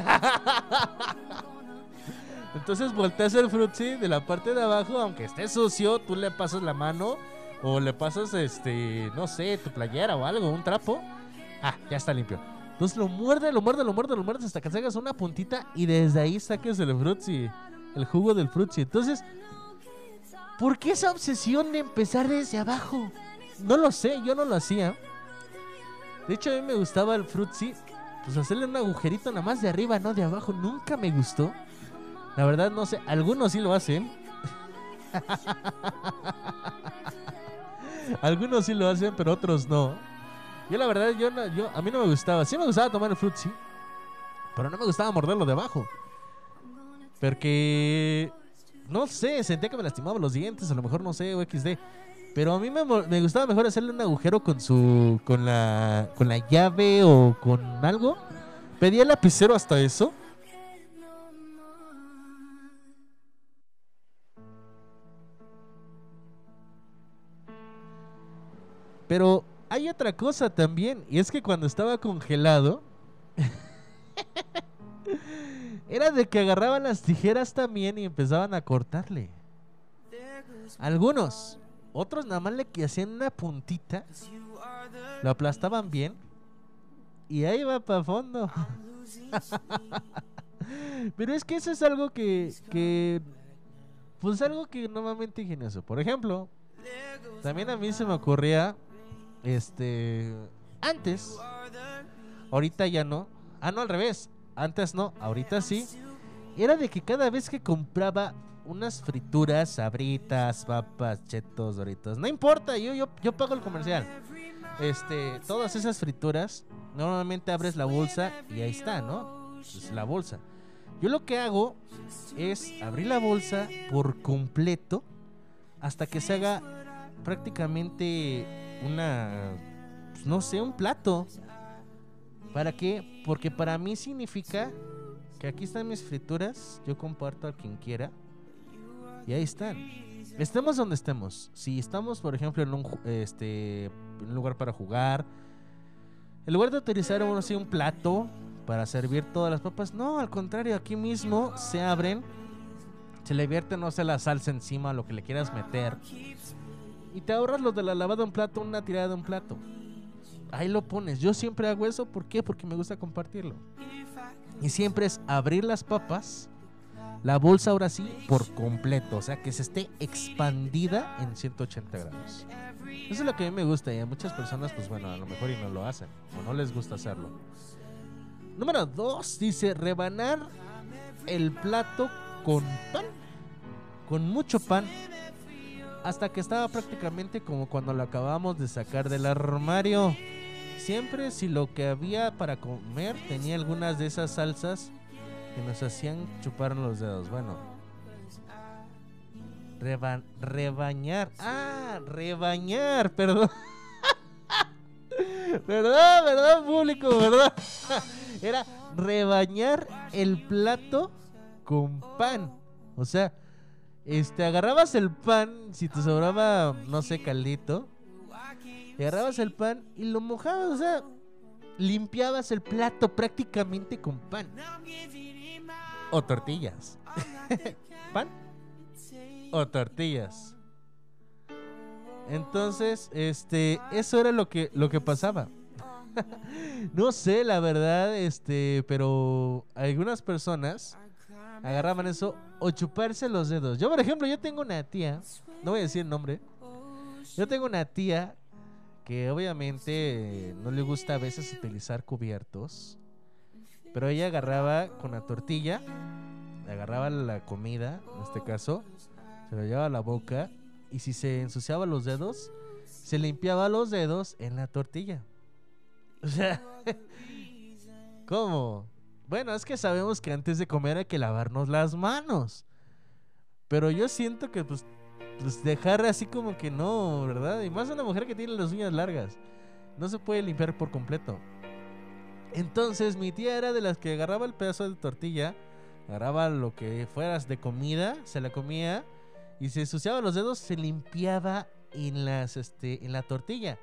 Speaker 1: Entonces volteas el frutzi de la parte de abajo, aunque esté sucio, tú le pasas la mano o le pasas este, no sé, tu playera o algo, un trapo. Ah, ya está limpio. Entonces lo muerde, lo muerde, lo muerde, lo muerde hasta que sacas una puntita y desde ahí saques el frutzi, el jugo del frutzi. Entonces, ¿por qué esa obsesión de empezar desde abajo? No lo sé, yo no lo hacía. De hecho, a mí me gustaba el frutzi, pues hacerle un agujerito nada más de arriba, no de abajo. Nunca me gustó. La verdad, no sé, algunos sí lo hacen. algunos sí lo hacen, pero otros no. Yo la verdad, yo, no- yo a mí no me gustaba. Sí me gustaba tomar el frutzi, pero no me gustaba morderlo de abajo. Porque, no sé, sentía que me lastimaba los dientes, a lo mejor no sé, o XD. Pero a mí me, me gustaba mejor hacerle un agujero con su, con la, con la llave o con algo. Pedía lapicero hasta eso. Pero hay otra cosa también, y es que cuando estaba congelado, era de que agarraban las tijeras también y empezaban a cortarle. Algunos, otros nada más le hacían una puntita, lo aplastaban bien y ahí va para fondo. Pero es que eso es algo que, que, pues algo que normalmente ingenioso. Por ejemplo, también a mí se me ocurría, este, antes, ahorita ya no, ah no al revés, antes no, ahorita sí, era de que cada vez que compraba unas frituras, sabritas, papas, chetos, doritos, no importa, yo, yo, yo pago el comercial. Este, todas esas frituras, normalmente abres la bolsa y ahí está, ¿no? Es la bolsa. Yo lo que hago es abrir la bolsa por completo hasta que se haga prácticamente una, pues, no sé, un plato. ¿Para qué? Porque para mí significa que aquí están mis frituras, yo comparto a quien quiera y ahí están. Estemos donde estemos. Si estamos, por ejemplo, en un, este, lugar para jugar, en lugar de utilizar uno así un plato para servir todas las papas, no, al contrario, aquí mismo se abren, se le vierte, no sé, la salsa encima, lo que le quieras meter, y te ahorras lo de la lavada de un plato, una tirada de un plato. Ahí lo pones. Yo siempre hago eso, ¿por qué? Porque me gusta compartirlo. Y siempre es abrir las papas, la bolsa ahora sí por completo, o sea que se esté expandida en 180 grados. Eso es lo que a mí me gusta y a muchas personas, pues bueno, a lo mejor y no lo hacen o no les gusta hacerlo. Número 2 dice rebanar el plato con pan, con mucho pan, hasta que estaba prácticamente como cuando lo acabamos de sacar del armario. Siempre si lo que había para comer tenía algunas de esas salsas que nos hacían chupar los dedos. Bueno, Reba- rebañar. Ah, rebañar, perdón. ¿Verdad? ¿Verdad, público? ¿Verdad? Era rebañar el plato con pan. O sea, este, agarrabas el pan, si te sobraba, no sé, caldito, agarrabas el pan y lo mojabas, o sea, limpiabas el plato prácticamente con pan. O tortillas. ¿Pan? O tortillas. Entonces, este, eso era lo que, lo que pasaba. no sé, la verdad, este, pero algunas personas agarraban eso o chuparse los dedos. Yo, por ejemplo, yo tengo una tía, no voy a decir el nombre. Yo tengo una tía que obviamente no le gusta a veces utilizar cubiertos, pero ella agarraba con la tortilla, agarraba la comida, en este caso, se lo llevaba a la boca y si se ensuciaba los dedos, se limpiaba los dedos en la tortilla. O sea, ¿cómo? Bueno, es que sabemos que antes de comer hay que lavarnos las manos. Pero yo siento que pues, pues dejar así como que no, ¿verdad? Y más una mujer que tiene las uñas largas. No se puede limpiar por completo. Entonces mi tía era de las que agarraba el pedazo de tortilla, agarraba lo que fueras de comida, se la comía y se ensuciaba los dedos, se limpiaba en las este en la tortilla.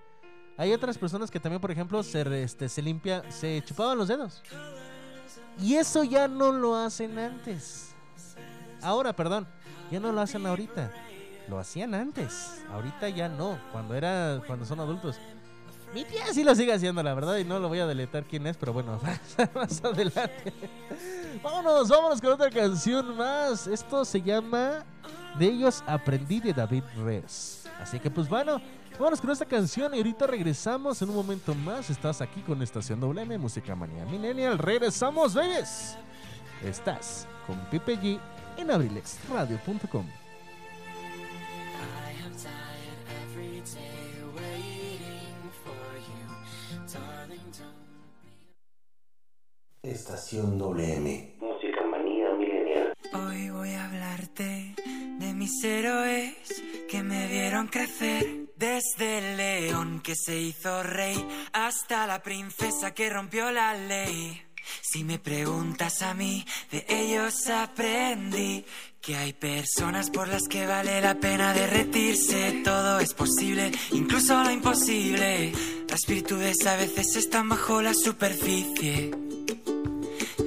Speaker 1: Hay otras personas que también, por ejemplo, se este, se limpia, se chupaban los dedos. Y eso ya no lo hacen antes. Ahora, perdón, ya no lo hacen ahorita. Lo hacían antes. Ahorita ya no, cuando era cuando son adultos. Mi tía sí lo sigue haciendo, la verdad, y no lo voy a deletar quién es, pero bueno, más adelante. vámonos, vámonos con otra canción más. Esto se llama De ellos aprendí de David Res. Así que pues bueno, vámonos con esta canción y ahorita regresamos en un momento más. Estás aquí con Estación WM, Música Manía Millennial. Regresamos, bebés. Estás con Pipe G en abrilexradio.com.
Speaker 2: Estación WM. Música manía milenial.
Speaker 5: Hoy voy a hablarte de mis héroes que me vieron crecer. Desde el león que se hizo rey hasta la princesa que rompió la ley. Si me preguntas a mí, de ellos aprendí que hay personas por las que vale la pena derretirse. Todo es posible, incluso lo imposible. Las virtudes a veces están bajo la superficie.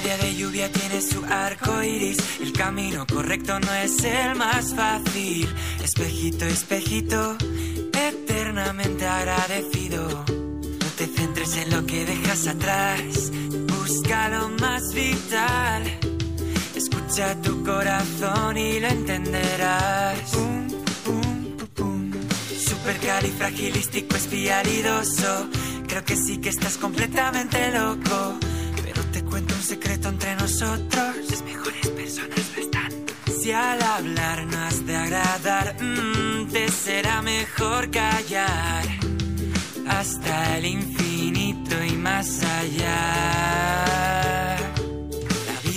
Speaker 5: Día de lluvia tiene su arco iris. El camino correcto no es el más fácil. Espejito, espejito, eternamente agradecido. No te centres en lo que dejas atrás. Busca lo más vital. Escucha tu corazón y lo entenderás. Pum, pum, pum, pum. Supercalifragilístico espialidoso. Creo que sí que estás completamente loco. Cuento un secreto entre nosotros. Las mejores personas no están. Si al hablar no has de agradar, mm, te será mejor callar. Hasta el infinito y más allá.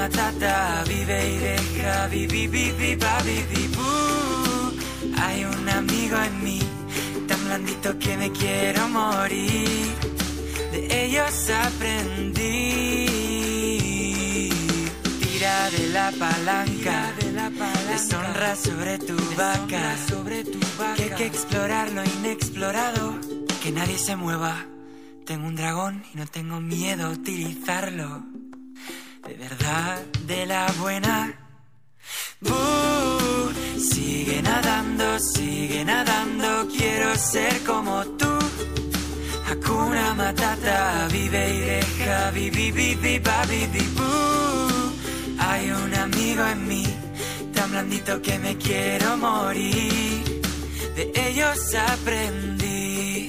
Speaker 5: Matata vive y deja vivi vivi vivi Hay un amigo en mí tan blandito que me quiero morir. De ellos aprendí. Tira de la palanca, deshonra sobre tu vaca. Sobre tu vaca. Que hay que explorar lo inexplorado, que nadie se mueva. Tengo un dragón y no tengo miedo a utilizarlo. De verdad, de la buena. sigue nadando, sigue nadando, quiero ser como tú. Hakuna Matata, vive y deja, vivi, vivi, babi, Hay un amigo en mí, tan blandito que me quiero morir. De ellos aprendí.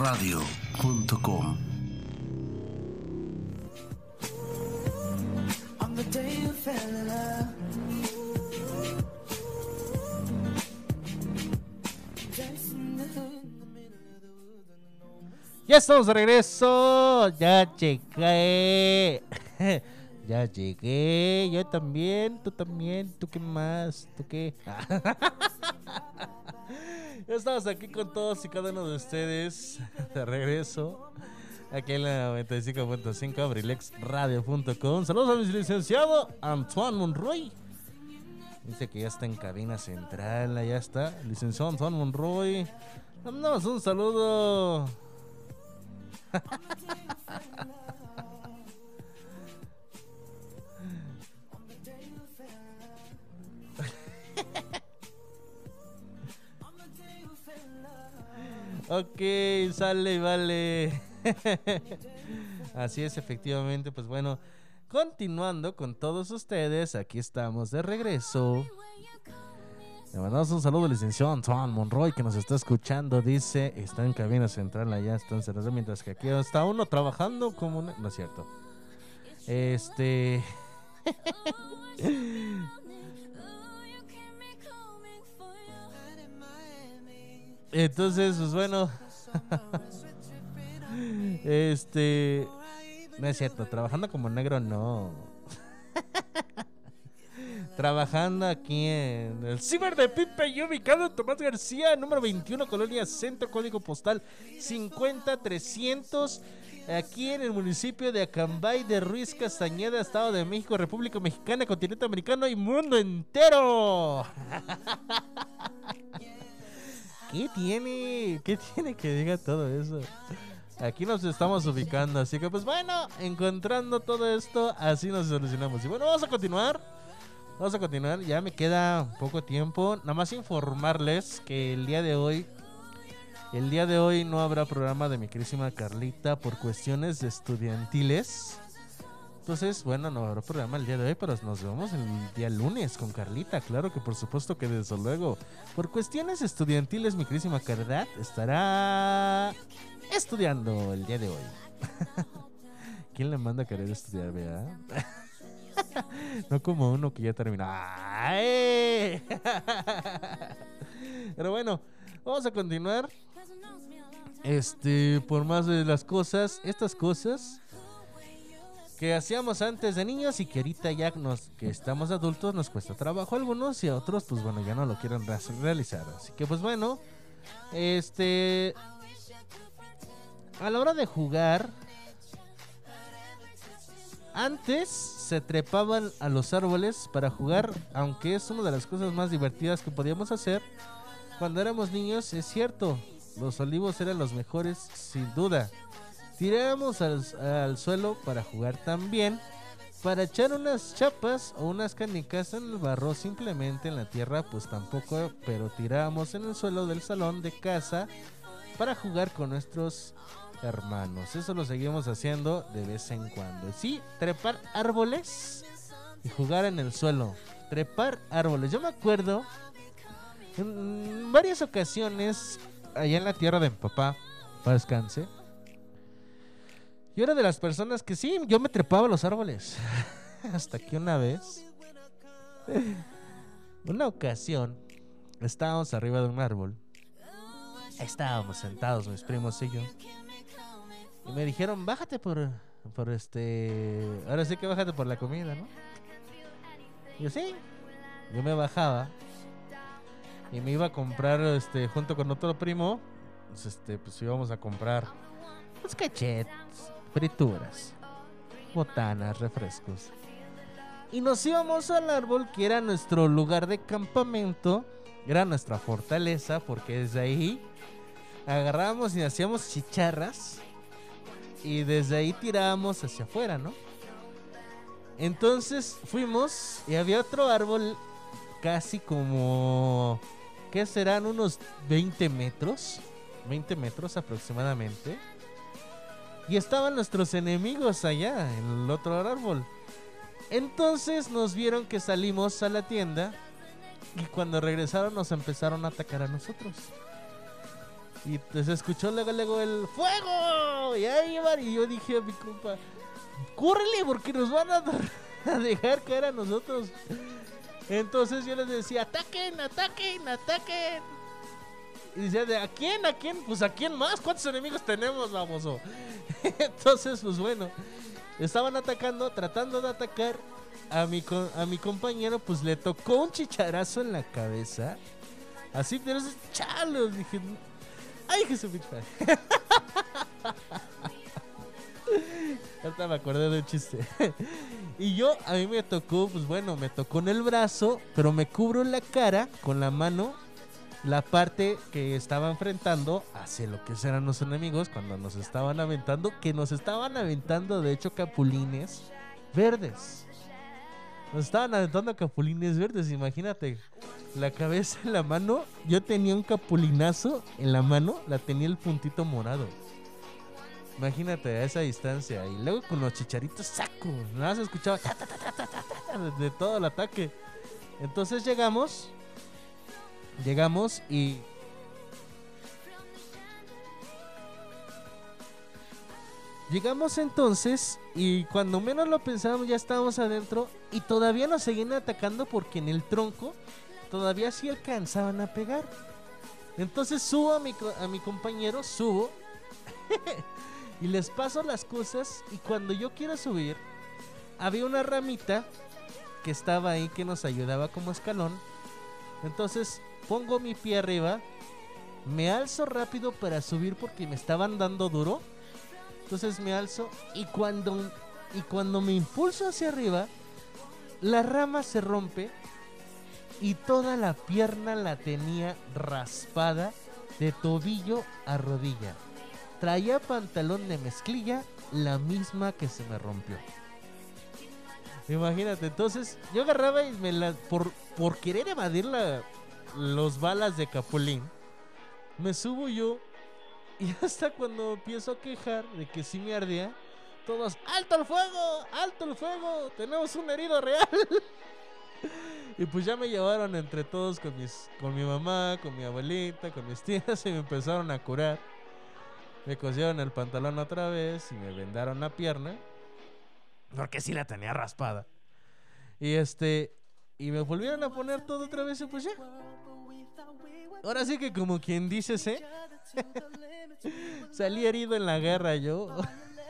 Speaker 2: radio.com
Speaker 1: Ya estamos de regreso. Ya llegué. ya llegué. Yo también. Tú también. ¿Tú qué más? ¿Tú qué? Estamos aquí con todos y cada uno de ustedes de regreso. Aquí en la 95.5 abrilexradio.com. Saludos a mi licenciado Antoine Monroy. Dice que ya está en cabina central, ya está. Licenciado Antoine Monroy. Mandamos un saludo. Ok, sale, vale. Así es, efectivamente, pues bueno, continuando con todos ustedes, aquí estamos de regreso. Le mandamos un saludo al licenciado Antoine Monroy que nos está escuchando. Dice, está en cabina central allá, está encerrado, mientras que aquí está uno trabajando como... No es cierto. Este... Entonces, pues bueno. este. No es cierto, trabajando como negro no. trabajando aquí en el Ciber de Pipe y ubicado en Tomás García, número 21, Colonia Centro, código postal 50300. Aquí en el municipio de Acambay de Ruiz Castañeda, Estado de México, República Mexicana, continente americano y mundo entero. ¿Qué tiene? ¿Qué tiene que diga todo eso? Aquí nos estamos ubicando, así que pues bueno, encontrando todo esto, así nos solucionamos. Y bueno, vamos a continuar. Vamos a continuar, ya me queda poco tiempo. Nada más informarles que el día de hoy, el día de hoy no habrá programa de mi querísima Carlita por cuestiones estudiantiles. Entonces, bueno, no habrá programa el día de hoy, pero nos vemos el día lunes con Carlita. Claro que por supuesto que desde luego, por cuestiones estudiantiles, mi querísima Caridad estará estudiando el día de hoy. ¿Quién le manda a querer estudiar, vea? no como uno que ya terminó. Pero bueno, vamos a continuar. Este, por más de las cosas, estas cosas que hacíamos antes de niños y que ahorita ya nos, que estamos adultos nos cuesta trabajo a algunos y a otros pues bueno ya no lo quieren re- realizar. Así que pues bueno, este, a la hora de jugar, antes se trepaban a los árboles para jugar, aunque es una de las cosas más divertidas que podíamos hacer. Cuando éramos niños, es cierto, los olivos eran los mejores, sin duda. Tirábamos al, al suelo para jugar también, para echar unas chapas o unas canicas en el barro, simplemente en la tierra, pues tampoco, pero tirábamos en el suelo del salón de casa para jugar con nuestros hermanos. Eso lo seguimos haciendo de vez en cuando. Sí, trepar árboles y jugar en el suelo. Trepar árboles. Yo me acuerdo en varias ocasiones allá en la tierra de mi papá, para descanse. Yo era de las personas que sí, yo me trepaba a los árboles. Hasta que una vez, una ocasión, estábamos arriba de un árbol. Estábamos sentados mis primos y yo. Y me dijeron, bájate por, por este... Ahora sí que bájate por la comida, ¿no? Yo sí. Yo me bajaba y me iba a comprar este junto con otro primo pues, este pues íbamos a comprar pues cachetes frituras botanas refrescos y nos íbamos al árbol que era nuestro lugar de campamento era nuestra fortaleza porque desde ahí agarrábamos y hacíamos chicharras y desde ahí tirábamos hacia afuera no entonces fuimos y había otro árbol casi como ¿qué serán? Unos 20 metros. 20 metros aproximadamente. Y estaban nuestros enemigos allá, en el otro árbol. Entonces nos vieron que salimos a la tienda. Y cuando regresaron nos empezaron a atacar a nosotros. Y se escuchó luego, luego el ¡Fuego! Y ahí iban. Y yo dije a mi compa, ¡córrele! Porque nos van a, a dejar caer a nosotros. Entonces yo les decía, ataquen, ataquen, ataquen. Y decía, ¿de a quién? ¿A quién? Pues a quién más? ¿Cuántos enemigos tenemos, baboso? Entonces, pues bueno, estaban atacando, tratando de atacar a mi, a mi compañero, pues le tocó un chicharazo en la cabeza. Así, pero esos chalos, dije, ay, Jesús, pinche madre". Ahorita me acordé de chiste. y yo, a mí me tocó, pues bueno, me tocó en el brazo, pero me cubro la cara con la mano, la parte que estaba enfrentando hacia lo que eran los enemigos cuando nos estaban aventando, que nos estaban aventando, de hecho, capulines verdes. Nos estaban aventando capulines verdes, imagínate. La cabeza en la mano, yo tenía un capulinazo en la mano, la tenía el puntito morado. Imagínate a esa distancia. Y luego con los chicharitos saco. Nada más escuchaba de todo el ataque. Entonces llegamos. Llegamos y. Llegamos entonces y cuando menos lo pensábamos ya estábamos adentro y todavía nos seguían atacando porque en el tronco todavía sí alcanzaban a pegar. Entonces subo a mi, a mi compañero, subo y les paso las cosas y cuando yo quiero subir había una ramita que estaba ahí que nos ayudaba como escalón. Entonces pongo mi pie arriba, me alzo rápido para subir porque me estaban dando duro. Entonces me alzo y cuando y cuando me impulso hacia arriba, la rama se rompe y toda la pierna la tenía raspada de tobillo a rodilla. Traía pantalón de mezclilla, la misma que se me rompió. Imagínate, entonces yo agarraba y me la por por querer evadir la los balas de Capulín. Me subo yo y hasta cuando empiezo a quejar de que sí me ardía, todos, ¡alto el fuego! ¡alto el fuego! ¡Tenemos un herido real! y pues ya me llevaron entre todos con, mis, con mi mamá, con mi abuelita, con mis tías y me empezaron a curar. Me cosieron el pantalón otra vez y me vendaron la pierna. Porque sí la tenía raspada. Y este. Y me volvieron a poner todo otra vez y pues ya. Ahora sí que como quien dice, ¿eh? Salí herido en la guerra yo.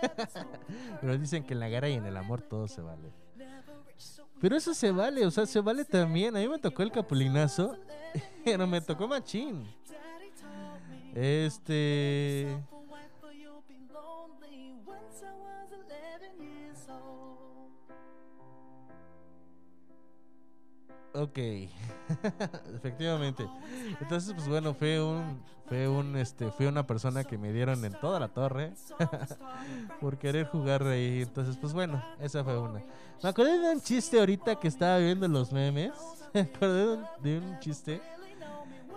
Speaker 1: Pero dicen que en la guerra y en el amor todo se vale. Pero eso se vale, o sea, se vale también. A mí me tocó el capulinazo, pero me tocó machín. Este. Ok, efectivamente. Entonces, pues bueno, fue un, fue un, este, fue una persona que me dieron en toda la torre por querer jugar ahí. Entonces, pues bueno, esa fue una. Me acordé de un chiste ahorita que estaba viendo los memes. Me acordé de un, de un chiste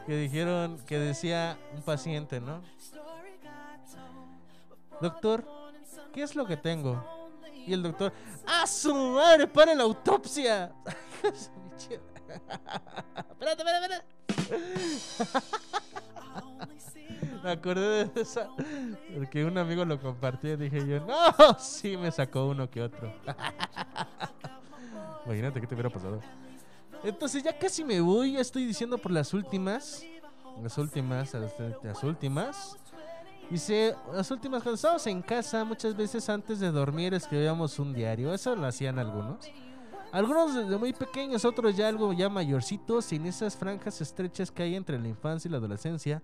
Speaker 1: que dijeron, que decía un paciente, ¿no? Doctor, ¿qué es lo que tengo? Y el doctor, ¡ah, su madre! ¡Pare la autopsia! Espérate, espérate, espérate. Me acordé de esa. Porque un amigo lo compartió y dije yo, no, sí me sacó uno que otro. Imagínate qué te hubiera pasado. Entonces ya casi me voy, ya estoy diciendo por las últimas. Las últimas, las, las últimas. Dice, las últimas, cuando estábamos en casa, muchas veces antes de dormir escribíamos un diario. Eso lo hacían algunos. Algunos desde muy pequeños, otros ya algo ya mayorcitos, en esas franjas estrechas que hay entre la infancia y la adolescencia.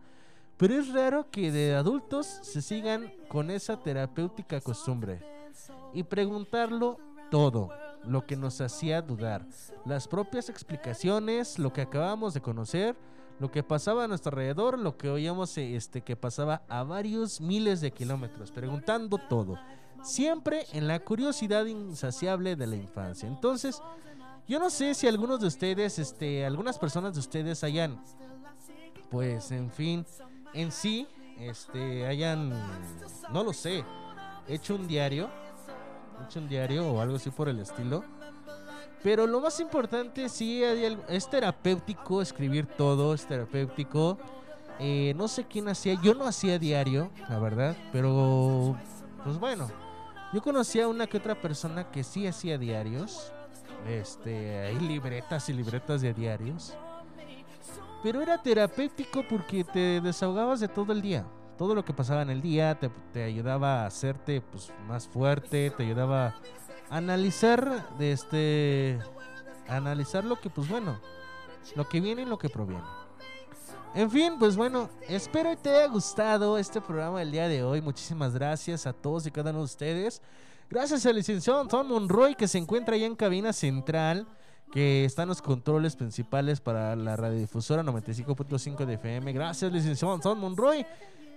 Speaker 1: Pero es raro que de adultos se sigan con esa terapéutica costumbre. Y preguntarlo todo, lo que nos hacía dudar. Las propias explicaciones, lo que acabamos de conocer, lo que pasaba a nuestro alrededor, lo que oíamos este, que pasaba a varios miles de kilómetros, preguntando todo. Siempre en la curiosidad insaciable de la infancia. Entonces, yo no sé si algunos de ustedes, este, algunas personas de ustedes hayan, pues, en fin, en sí, este, hayan, no lo sé, hecho un diario, hecho un diario o algo así por el estilo. Pero lo más importante, sí, es terapéutico escribir todo, es terapéutico. Eh, no sé quién hacía, yo no hacía diario, la verdad, pero pues bueno, yo conocía a una que otra persona que sí hacía diarios. Este, hay libretas y libretas de diarios. Pero era terapéutico porque te desahogabas de todo el día. Todo lo que pasaba en el día te, te ayudaba a hacerte pues, más fuerte, te ayudaba analizar de este analizar lo que pues bueno lo que viene y lo que proviene en fin pues bueno espero te haya gustado este programa del día de hoy. Muchísimas gracias a todos y cada uno de ustedes. Gracias al licenciado Tom Monroy que se encuentra ahí en cabina central que están los controles principales para la radiodifusora 95.5 de FM gracias licenciado Tom Monroy.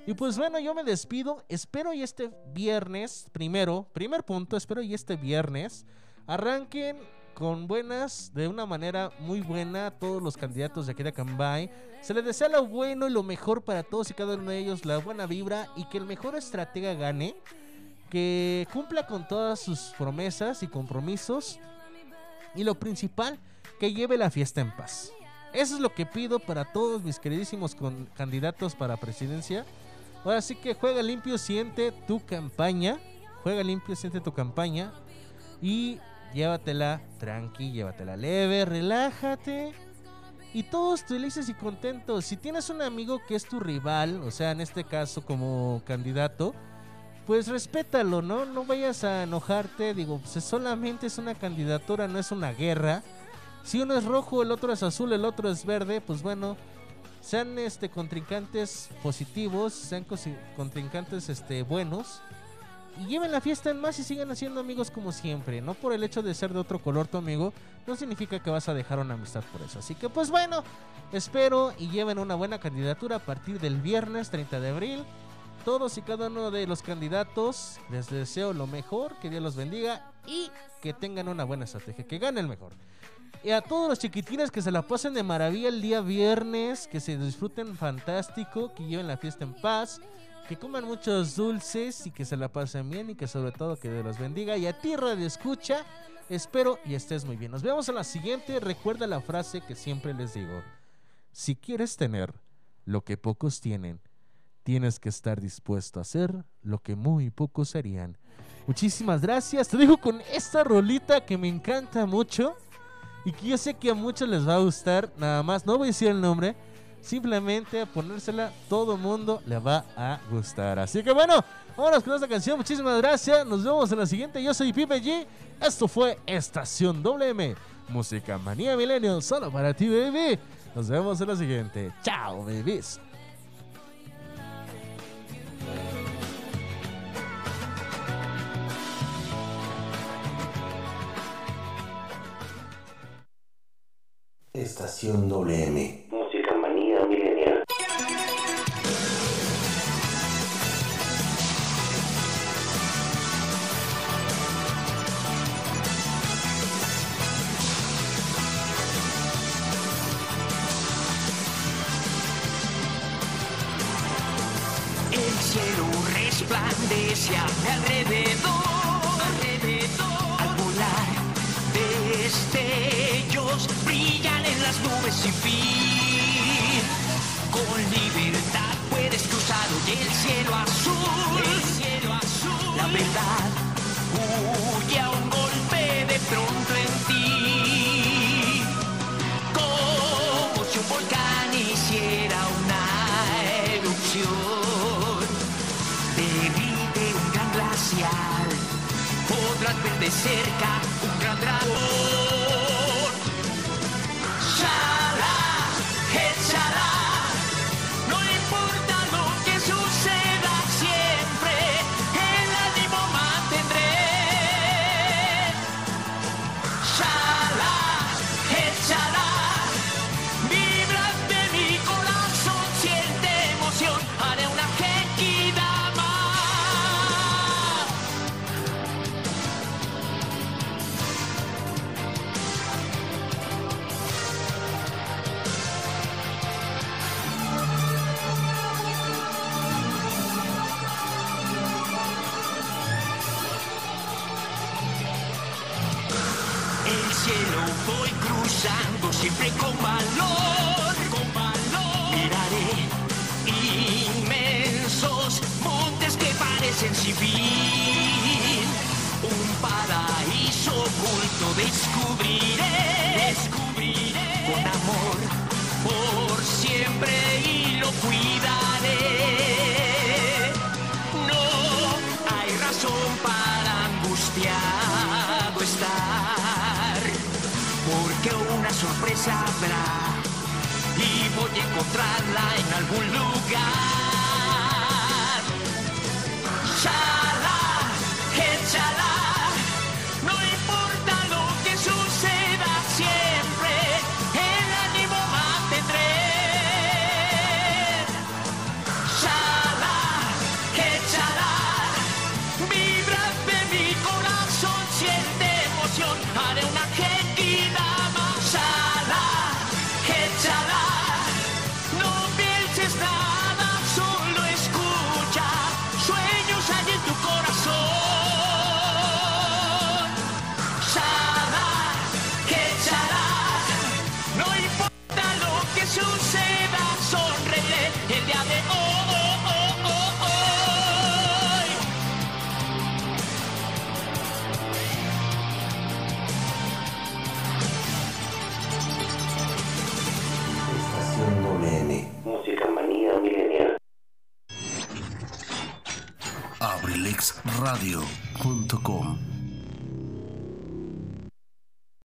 Speaker 1: Y pues bueno, yo me despido. Espero y este viernes, primero, primer punto, espero y este viernes arranquen con buenas, de una manera muy buena, todos los candidatos de de Cambay. Se les desea lo bueno y lo mejor para todos y cada uno de ellos, la buena vibra y que el mejor estratega gane, que cumpla con todas sus promesas y compromisos y lo principal, que lleve la fiesta en paz. Eso es lo que pido para todos mis queridísimos candidatos para presidencia. Ahora sí que juega limpio, siente tu campaña. Juega limpio, siente tu campaña. Y llévatela tranqui, llévatela leve, relájate. Y todos felices y contentos. Si tienes un amigo que es tu rival, o sea, en este caso como candidato, pues respétalo, ¿no? No vayas a enojarte. Digo, pues solamente es una candidatura, no es una guerra. Si uno es rojo, el otro es azul, el otro es verde, pues bueno, sean este contrincantes positivos, sean contrincantes este buenos y lleven la fiesta en más y sigan haciendo amigos como siempre. No por el hecho de ser de otro color tu amigo, no significa que vas a dejar una amistad por eso. Así que pues bueno, espero y lleven una buena candidatura a partir del viernes 30 de abril. Todos y cada uno de los candidatos les deseo lo mejor, que Dios los bendiga y que tengan una buena estrategia, que gane el mejor. Y a todos los chiquitines que se la pasen de maravilla el día viernes, que se disfruten fantástico, que lleven la fiesta en paz, que coman muchos dulces y que se la pasen bien y que sobre todo que Dios los bendiga. Y a ti, Radio Escucha, espero y estés muy bien. Nos vemos en la siguiente. Recuerda la frase que siempre les digo. Si quieres tener lo que pocos tienen, tienes que estar dispuesto a hacer lo que muy pocos harían. Muchísimas gracias. Te dejo con esta rolita que me encanta mucho y que yo sé que a muchos les va a gustar. Nada más, no voy a decir el nombre, Simplemente a ponérsela, todo mundo le va a gustar. Así que bueno, vámonos con esta canción. Muchísimas gracias. Nos vemos en la siguiente. Yo soy Pipe G. Esto fue Estación WM. Música Manía Millennial, solo para ti, baby. Nos vemos en la siguiente. Chao, babies.
Speaker 2: Estación WM.